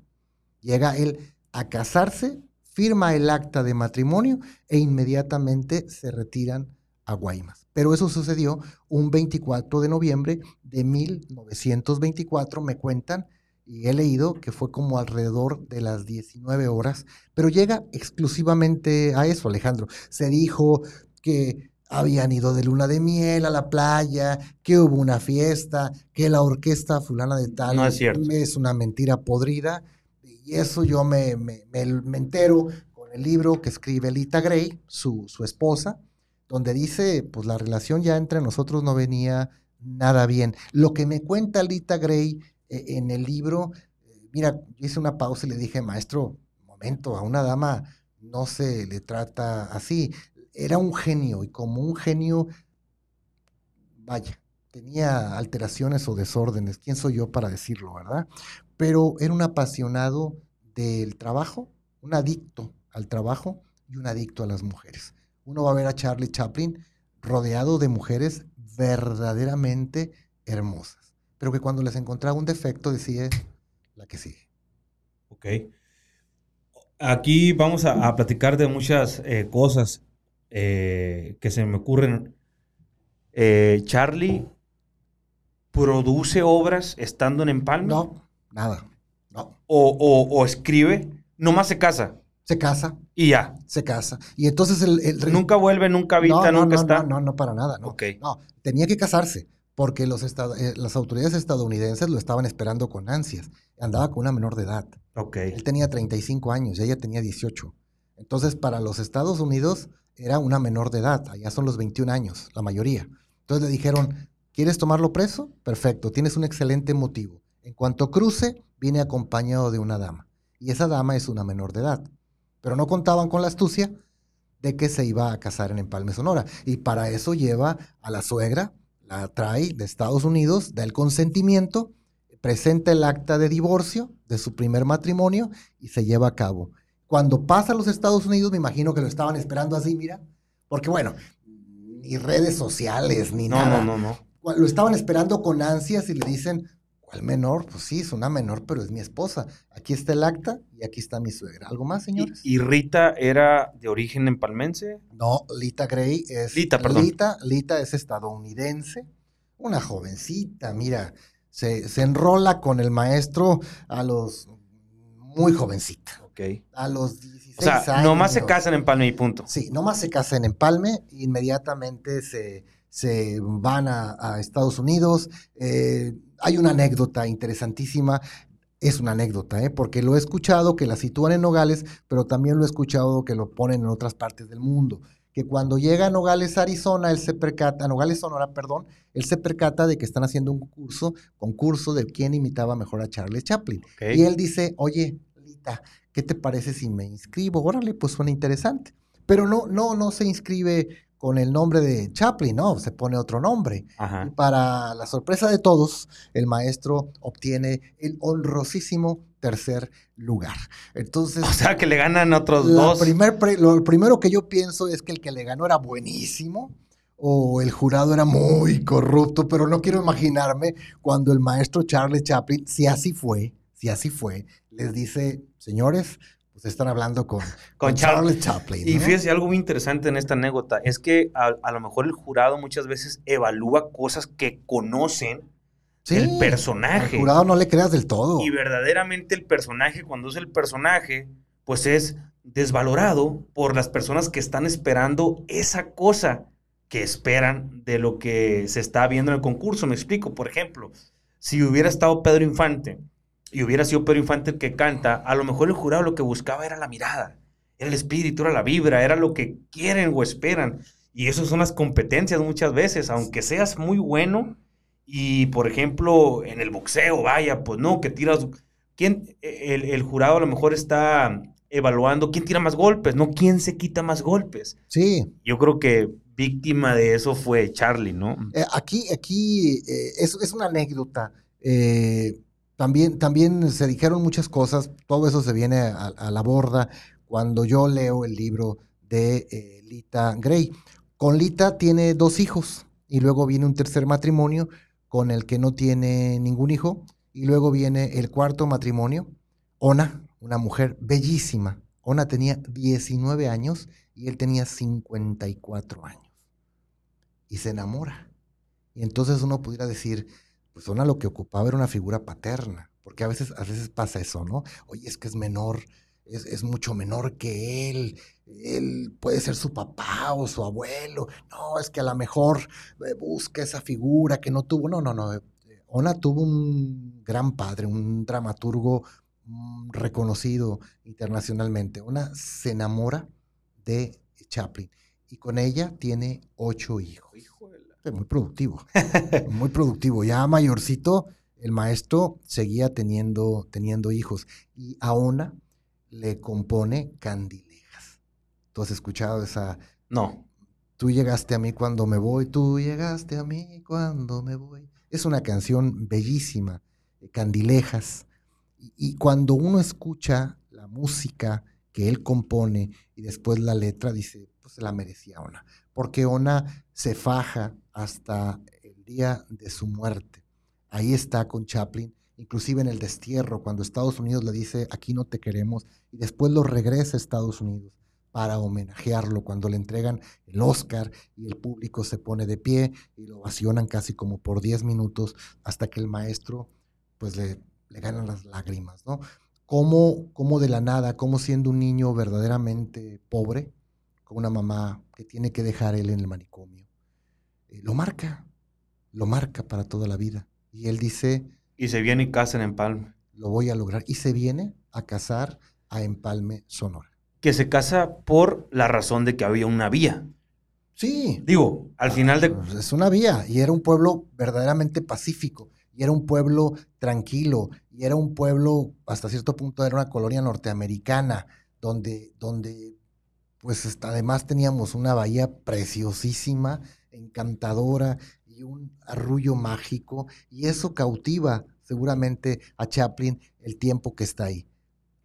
Llega él a casarse, firma el acta de matrimonio e inmediatamente se retiran a Guaymas. Pero eso sucedió un 24 de noviembre de 1924, me cuentan, y he leído que fue como alrededor de las 19 horas, pero llega exclusivamente a eso, Alejandro. Se dijo que habían ido de luna de miel a la playa, que hubo una fiesta, que la orquesta fulana de tal no es, es una mentira podrida. Y eso yo me, me, me, entero con el libro que escribe Lita Gray, su, su esposa, donde dice, pues la relación ya entre nosotros no venía nada bien. Lo que me cuenta Lita Gray eh, en el libro, eh, mira, hice una pausa y le dije, maestro, momento, a una dama no se le trata así. Era un genio y como un genio, vaya, tenía alteraciones o desórdenes, ¿quién soy yo para decirlo, verdad? Pero era un apasionado del trabajo, un adicto al trabajo y un adicto a las mujeres uno va a ver a Charlie Chaplin rodeado de mujeres verdaderamente hermosas, pero que cuando les encontraba un defecto decía la que sigue. Ok. Aquí vamos a, platicar de muchas eh, cosas eh, que se me ocurren. Eh, Charlie produce obras estando en Empalme. No, nada. No. O, o, o escribe, nomás se casa. Se casa. Y ya. Se casa. Y entonces el... nunca vuelve, nunca habita, no, nunca no, está. No, no, no, para nada. No. no tenía que casarse porque los eh, las autoridades estadounidenses lo estaban esperando con ansias. Andaba con una menor de edad. Ok. Él tenía 35 años y ella tenía 18. Entonces, para los Estados Unidos era una menor de edad. Allá son los 21 años, la mayoría. Entonces le dijeron, ¿quieres tomarlo preso? Perfecto, tienes un excelente motivo. En cuanto cruce, viene acompañado de una dama. Y esa dama es una menor de edad pero no contaban con la astucia de que se iba a casar en Empalme, Sonora. Y para eso lleva a la suegra, la trae de Estados Unidos, da el consentimiento, presenta el acta de divorcio de su primer matrimonio y se lleva a cabo. Cuando pasa a los Estados Unidos, me imagino que lo estaban esperando así, mira, porque bueno, ni redes sociales, ni nada. No, no, no. Lo estaban esperando con ansias y le dicen, ¿Cuál menor? Pues sí, es una menor, pero es mi esposa. Aquí está el acta y aquí está mi suegra. ¿Algo más, señores? ¿Y, Rita era de origen empalmense? No, Lita Gray es. Lita, perdón. Lita, Lita es estadounidense. Una jovencita, mira, se, enrola con el maestro a los. Muy jovencita. Ok. A los 16 o sea, Nomás se casan en Empalme y punto. Sí, nomás se casan en Empalme, inmediatamente se, se van a, Estados Unidos. Eh, hay una anécdota interesantísima. Es una anécdota, ¿eh? porque lo he escuchado que la sitúan en Nogales, pero también lo he escuchado que lo ponen en otras partes del mundo. Que cuando llega a Nogales, Arizona, él se percata, a Nogales, Sonora, perdón, él se percata de que están haciendo un concurso, concurso de quién imitaba mejor a Charles Chaplin. Y él dice, oye, ¿qué te parece si me inscribo? Órale, pues suena interesante. pero no, no, no se inscribe con el nombre de Chaplin, no, se pone otro nombre. Y para la sorpresa de todos, el maestro obtiene el honrosísimo tercer lugar. Entonces, o sea, que le ganan otros dos. Primer lo primero que yo pienso es que el que le ganó era buenísimo o el jurado era muy corrupto, pero no quiero imaginarme cuando el maestro Charles Chaplin, si así fue, si así fue, les dice, señores, pues están hablando con, con, Charles, Chaplin. Y fíjese, algo muy interesante en esta anécdota es que a, lo mejor el jurado muchas veces evalúa cosas que conocen el personaje. Al jurado no le creas del todo. Y verdaderamente el personaje, cuando es el personaje, pues es desvalorado por las personas que están esperando esa cosa que esperan de lo que se está viendo en el concurso. Me explico, por ejemplo, si hubiera estado Pedro Infante y hubiera sido Pedro Infante el que canta, a lo mejor el jurado lo que buscaba era la mirada, era el espíritu, era la vibra, era lo que quieren o esperan. Y eso son las competencias muchas veces, aunque seas muy bueno y, por ejemplo, en el boxeo, vaya, pues no, que tiras... ¿Quién, el, el jurado a lo mejor está evaluando quién tira más golpes, no quién se quita más golpes. Sí. Yo creo que víctima de eso fue Charlie, ¿no? Eh, aquí, aquí eh, es, es, una anécdota. Eh, también, también se dijeron muchas cosas, todo eso se viene a, la borda cuando yo leo el libro de Lita Gray. Con Lita tiene dos hijos y luego viene un tercer matrimonio con el que no tiene ningún hijo y luego viene el cuarto matrimonio, Ona, una mujer bellísima. Ona tenía 19 años y él tenía 54 años y se enamora. Y entonces uno pudiera decir, pues Ona lo que ocupaba era una figura paterna, porque a veces, a veces pasa eso, ¿no? Oye, es que es menor, es, mucho menor que él, él puede ser su papá o su abuelo, no, es que a lo mejor eh, busca esa figura que no tuvo, no, no, no, eh, Ona tuvo un gran padre, un dramaturgo mm, reconocido internacionalmente. Ona se enamora de Chaplin y con ella tiene ocho hijos. Muy productivo, muy productivo. Ya mayorcito, el maestro seguía teniendo, teniendo hijos y a una le compone candilejas. ¿Tú has escuchado esa? No. Tú llegaste a mí cuando me voy, tú llegaste a mí cuando me voy. Es una canción bellísima, candilejas. y cuando uno escucha la música, que él compone y después la letra dice, pues se la merecía Ona, porque Ona se faja hasta el día de su muerte. Ahí está con Chaplin, inclusive en el destierro, cuando Estados Unidos le dice, aquí no te queremos, y después lo regresa a Estados Unidos para homenajearlo cuando le entregan el Oscar y el público se pone de pie y lo ovacionan casi como por 10 minutos hasta que el maestro pues le, le ganan las lágrimas, ¿no? cómo, de la nada, cómo siendo un niño verdaderamente pobre, con una mamá que tiene que dejar él en el manicomio, lo marca, lo marca para toda la vida. Y él dice... Y se viene y casa en Empalme. Lo voy a lograr. Y se viene a casar a Empalme, Sonora. Que se casa por la razón de que había una vía. Sí. Digo, al final de... Pues, es una vía y era un pueblo verdaderamente pacífico y era un pueblo tranquilo, y era un pueblo, hasta cierto punto era una colonia norteamericana, donde, donde pues además teníamos una bahía preciosísima, encantadora, y un arrullo mágico, y eso cautiva seguramente a Chaplin el tiempo que está ahí.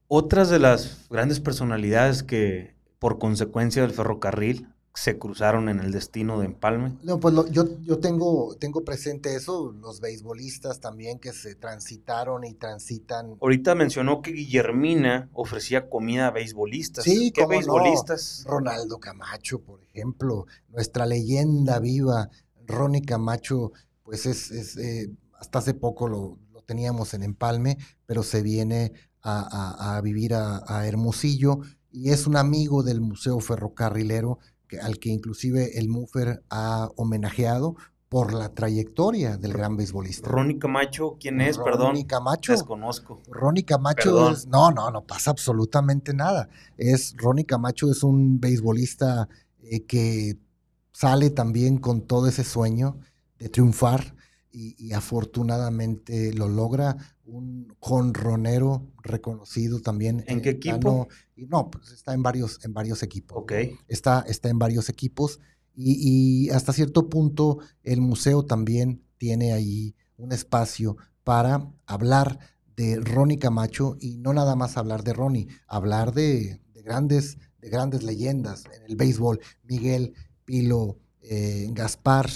Otras de las grandes personalidades que por consecuencia del ferrocarril se cruzaron en el destino de Empalme? No, pues yo, yo tengo, tengo presente eso, los beisbolistas también que se transitaron y transitan. Ahorita mencionó que Guillermina ofrecía comida a beisbolistas. Sí, ¿qué beisbolistas? Ronaldo Camacho, por ejemplo, nuestra leyenda viva, Ronnie Camacho, pues es, eh, hasta hace poco lo, teníamos en Empalme, pero se viene a, vivir a, a Hermosillo y es un amigo del Museo Ferrocarrilero al que inclusive el Muffer ha homenajeado por la trayectoria del gran beisbolista. Ronnie Camacho, ¿quién es? Perdón. Ronnie Camacho. Desconozco. Ronnie Camacho es, no, no, no pasa absolutamente nada. Es, Ronnie Camacho es un beisbolista eh, que sale también con todo ese sueño de triunfar y, afortunadamente lo logra. Un jonronero reconocido también. ¿En qué equipo? Y no, pues está en varios, en varios equipos. Está, está en varios equipos y, y hasta cierto punto el museo también tiene ahí un espacio para hablar de Ronnie Camacho y no nada más hablar de Ronnie, hablar de, de grandes, de grandes leyendas en el béisbol. Miguel, Pilo, eh, Gaspar,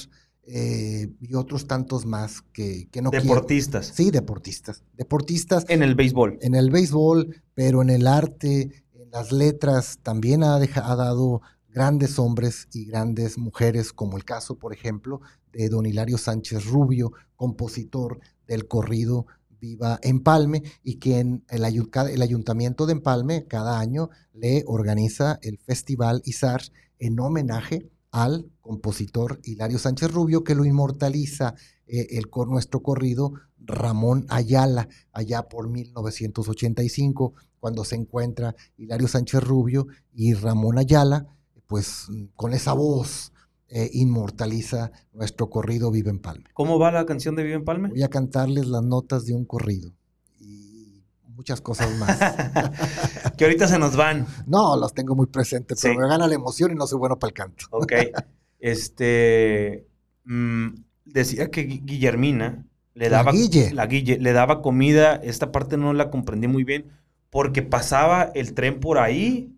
eh, y otros tantos más que, que no Deportistas. Sí, deportistas. Deportistas. En el béisbol. En el béisbol, pero en el arte, en las letras, también ha, ha dado grandes hombres y grandes mujeres, como el caso, por ejemplo, de don Hilario Sánchez Rubio, compositor del corrido Viva Empalme, y quien el, el ayuntamiento de Empalme cada año le organiza el Festival Izar en homenaje al compositor Hilario Sánchez Rubio, que lo inmortaliza eh, el, nuestro corrido Ramón Ayala, allá por 1985, cuando se encuentra Hilario Sánchez Rubio y Ramón Ayala, pues con esa voz eh, inmortaliza nuestro corrido Vive en Palme. ¿Cómo va la canción de Vive en Palme? Voy a cantarles las notas de un corrido muchas cosas más. que ahorita se nos van. No, las tengo muy presentes, pero me gana la emoción y no soy bueno para el canto. Ok. Este. Mmm, decía que Guillermina le daba. La Guille. La Guille le daba comida. Esta parte no la comprendí muy bien. Porque pasaba el tren por ahí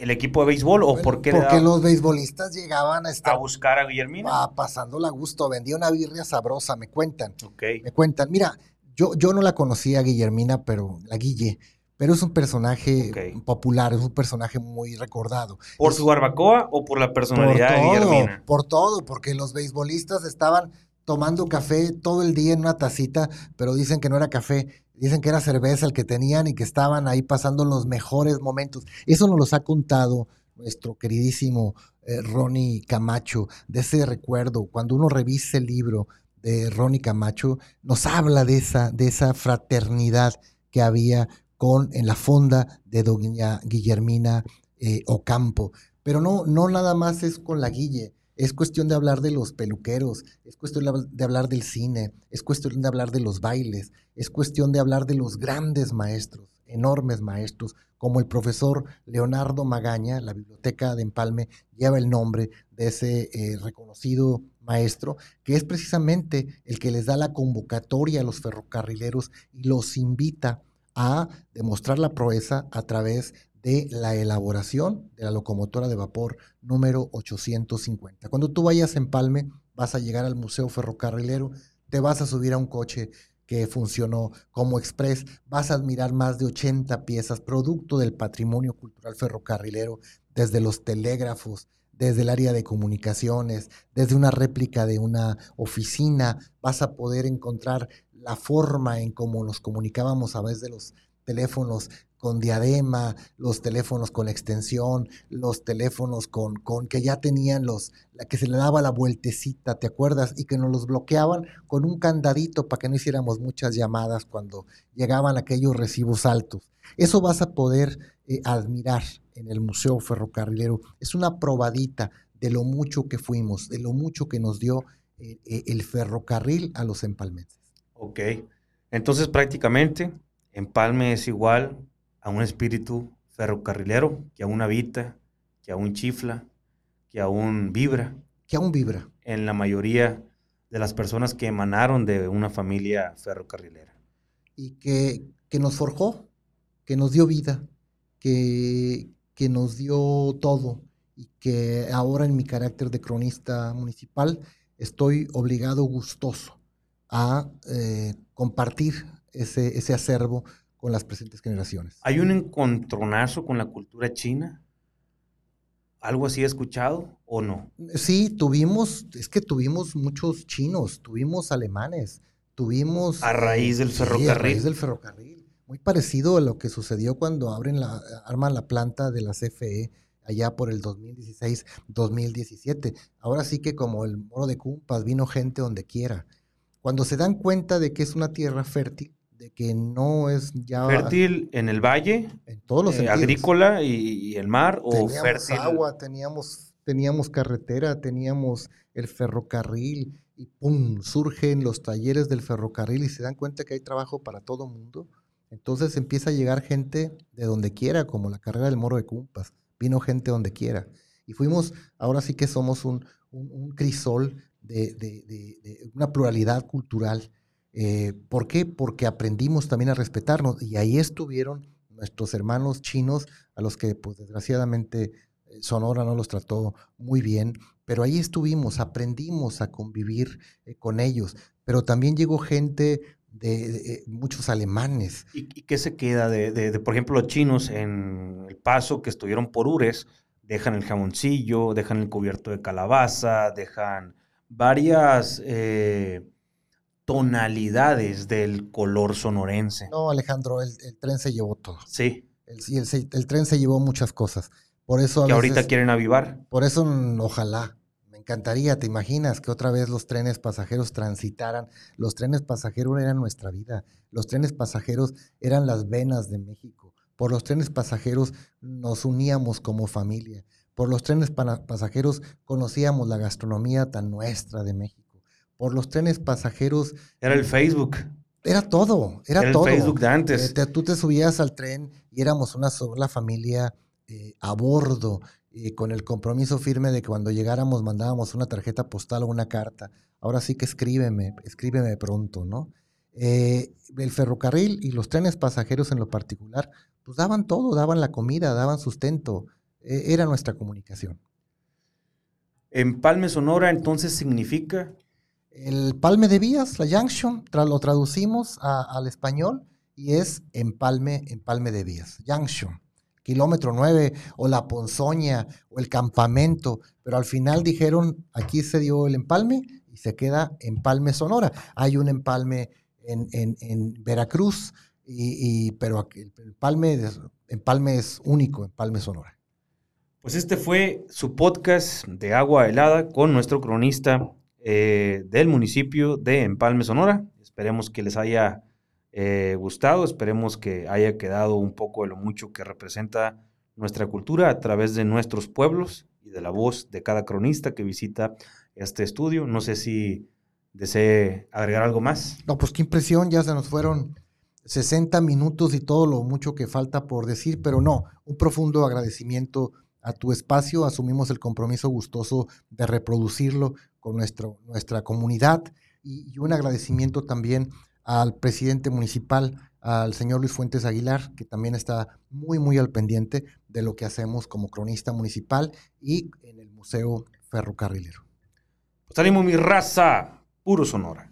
el equipo de béisbol o Bueno, por qué porque los beisbolistas llegaban a estar a buscar a Guillermina? ah, pasándola a gusto, vendía una birria sabrosa, me cuentan, Ok. me cuentan. Mira, yo, yo no la conocía a Guillermina, pero la Guille, pero es un personaje popular, es un personaje muy recordado. ¿Por Es- su barbacoa o por la personalidad de todo, Guillermina? por todo, porque los beisbolistas estaban tomando café todo el día en una tacita, pero dicen que no era café, dicen que era cerveza el que tenían y que estaban ahí pasando los mejores momentos. Eso nos los ha contado nuestro queridísimo eh, Ronnie Camacho, de ese recuerdo. Cuando uno revisa el libro de Ronnie Camacho, nos habla de esa, de esa fraternidad que había con, en la fonda de doña Guillermina eh, Ocampo. Pero no, no nada más es con la Guille. Es cuestión de hablar de los peluqueros, es cuestión de hab- de hablar del cine, es cuestión de hablar de los bailes, es cuestión de hablar de los grandes maestros, enormes maestros, como el profesor Leonardo Magaña, la biblioteca de Empalme lleva el nombre de ese eh, reconocido maestro, que es precisamente el que les da la convocatoria a los ferrocarrileros y los invita a demostrar la proeza a través de la elaboración de la locomotora de vapor número 850. Cuando tú vayas en Palme, vas a llegar al Museo Ferrocarrilero, te vas a subir a un coche que funcionó como express, vas a admirar más de 80 piezas, producto del patrimonio cultural ferrocarrilero, desde los telégrafos, desde el área de comunicaciones, desde una réplica de una oficina, vas a poder encontrar la forma en cómo nos comunicábamos a través de los teléfonos con diadema, los teléfonos con extensión, los teléfonos con, con que ya tenían los, que se le daba la vueltecita, ¿te acuerdas? Y que nos los bloqueaban con un candadito para que no hiciéramos muchas llamadas cuando llegaban aquellos recibos altos. Eso vas a poder eh, admirar en el Museo Ferrocarrilero. Es una probadita de lo mucho que fuimos, de lo mucho que nos dio eh, eh, el ferrocarril a los empalmenses. Ok. Entonces, prácticamente, Empalme es igual a un espíritu ferrocarrilero que aún habita, que aún chifla, que aún vibra Que aún vibra. en la mayoría de las personas que emanaron de una familia ferrocarrilera. y que, que nos forjó, que nos dio vida, que, que nos dio todo y que ahora en mi carácter de cronista municipal estoy obligado, gustoso, a eh, compartir ese, ese acervo con las presentes generaciones. ¿Hay un encontronazo con la cultura china? ¿Algo así escuchado o no? Sí, tuvimos, es que tuvimos muchos chinos, tuvimos alemanes, tuvimos... A raíz del sí, a ferrocarril. raíz del ferrocarril. Muy parecido a lo que sucedió cuando abren la, arman la planta de la CFE allá por el 2016-2017. Ahora sí que como el moro de Cumpas, vino gente donde quiera. Cuando se dan cuenta de que es una tierra fértil, de que no es ya ¿Fértil en el valle, en todos los eh, agrícola y, y el mar? ¿O Teníamos fértil? agua, teníamos, teníamos carretera, teníamos el ferrocarril y ¡pum! surgen los talleres del ferrocarril y se dan cuenta que hay trabajo para todo mundo. Entonces empieza a llegar gente de donde quiera, como la carrera del Moro de Cumpas. Vino gente donde quiera. Y fuimos, ahora sí que somos un, crisol de, una pluralidad cultural. Eh, ¿Por qué? Porque aprendimos también a respetarnos y ahí estuvieron nuestros hermanos chinos, a los que pues desgraciadamente eh, Sonora no los trató muy bien, pero ahí estuvimos, aprendimos a convivir eh, con ellos, pero también llegó gente de, muchos alemanes. ¿Y, qué se queda de, por ejemplo, los chinos en el paso que estuvieron por Ures? Dejan el jamoncillo, dejan el cubierto de calabaza, dejan varias tonalidades del color sonorense. No, Alejandro, el, tren se llevó todo. Sí. El, el, tren se llevó muchas cosas. Por eso que ahorita quieren avivar. Por eso, mm, ojalá. Me encantaría, ¿te imaginas que otra vez los trenes pasajeros transitaran? Los trenes pasajeros eran nuestra vida. Los trenes pasajeros eran las venas de México. Por los trenes pasajeros nos uníamos como familia. Por los trenes pasajeros conocíamos la gastronomía tan nuestra de México. Por los trenes pasajeros... Era el Facebook. Era todo, era, todo. El Facebook de antes. Eh, tú te subías al tren y éramos una sola familia eh, a bordo, eh, con el compromiso firme de que cuando llegáramos mandábamos una tarjeta postal o una carta. Ahora sí que escríbeme, escríbeme pronto, ¿no? el ferrocarril y los trenes pasajeros en lo particular, pues daban todo, daban la comida, daban sustento, era nuestra comunicación. Empalme Sonora entonces significa... El palme de vías, la junction, lo traducimos al español y es empalme, empalme de vías, junction, kilómetro 9 o la ponzoña o el campamento, pero al final dijeron, aquí se dio el empalme y se queda empalme Sonora. Hay un empalme en, en, Veracruz, y, pero el empalme, empalme es único, empalme Sonora. Pues este fue su podcast de agua helada con nuestro cronista eh, del municipio de Empalme, Sonora. Esperemos que les haya eh, gustado, esperemos que haya quedado un poco de lo mucho que representa nuestra cultura a través de nuestros pueblos y de la voz de cada cronista que visita este estudio. No sé si desee agregar algo más. No, pues qué impresión, ya se nos fueron 60 minutos y todo lo mucho que falta por decir, pero no, un profundo agradecimiento a tu espacio, asumimos el compromiso gustoso de reproducirlo con nuestra comunidad y, un agradecimiento también al presidente municipal, al señor Luis Fuentes Aguilar, que también está muy, muy al pendiente de lo que hacemos como cronista municipal y en el Museo Ferrocarrilero. Pues ánimo mi raza, puro Sonora.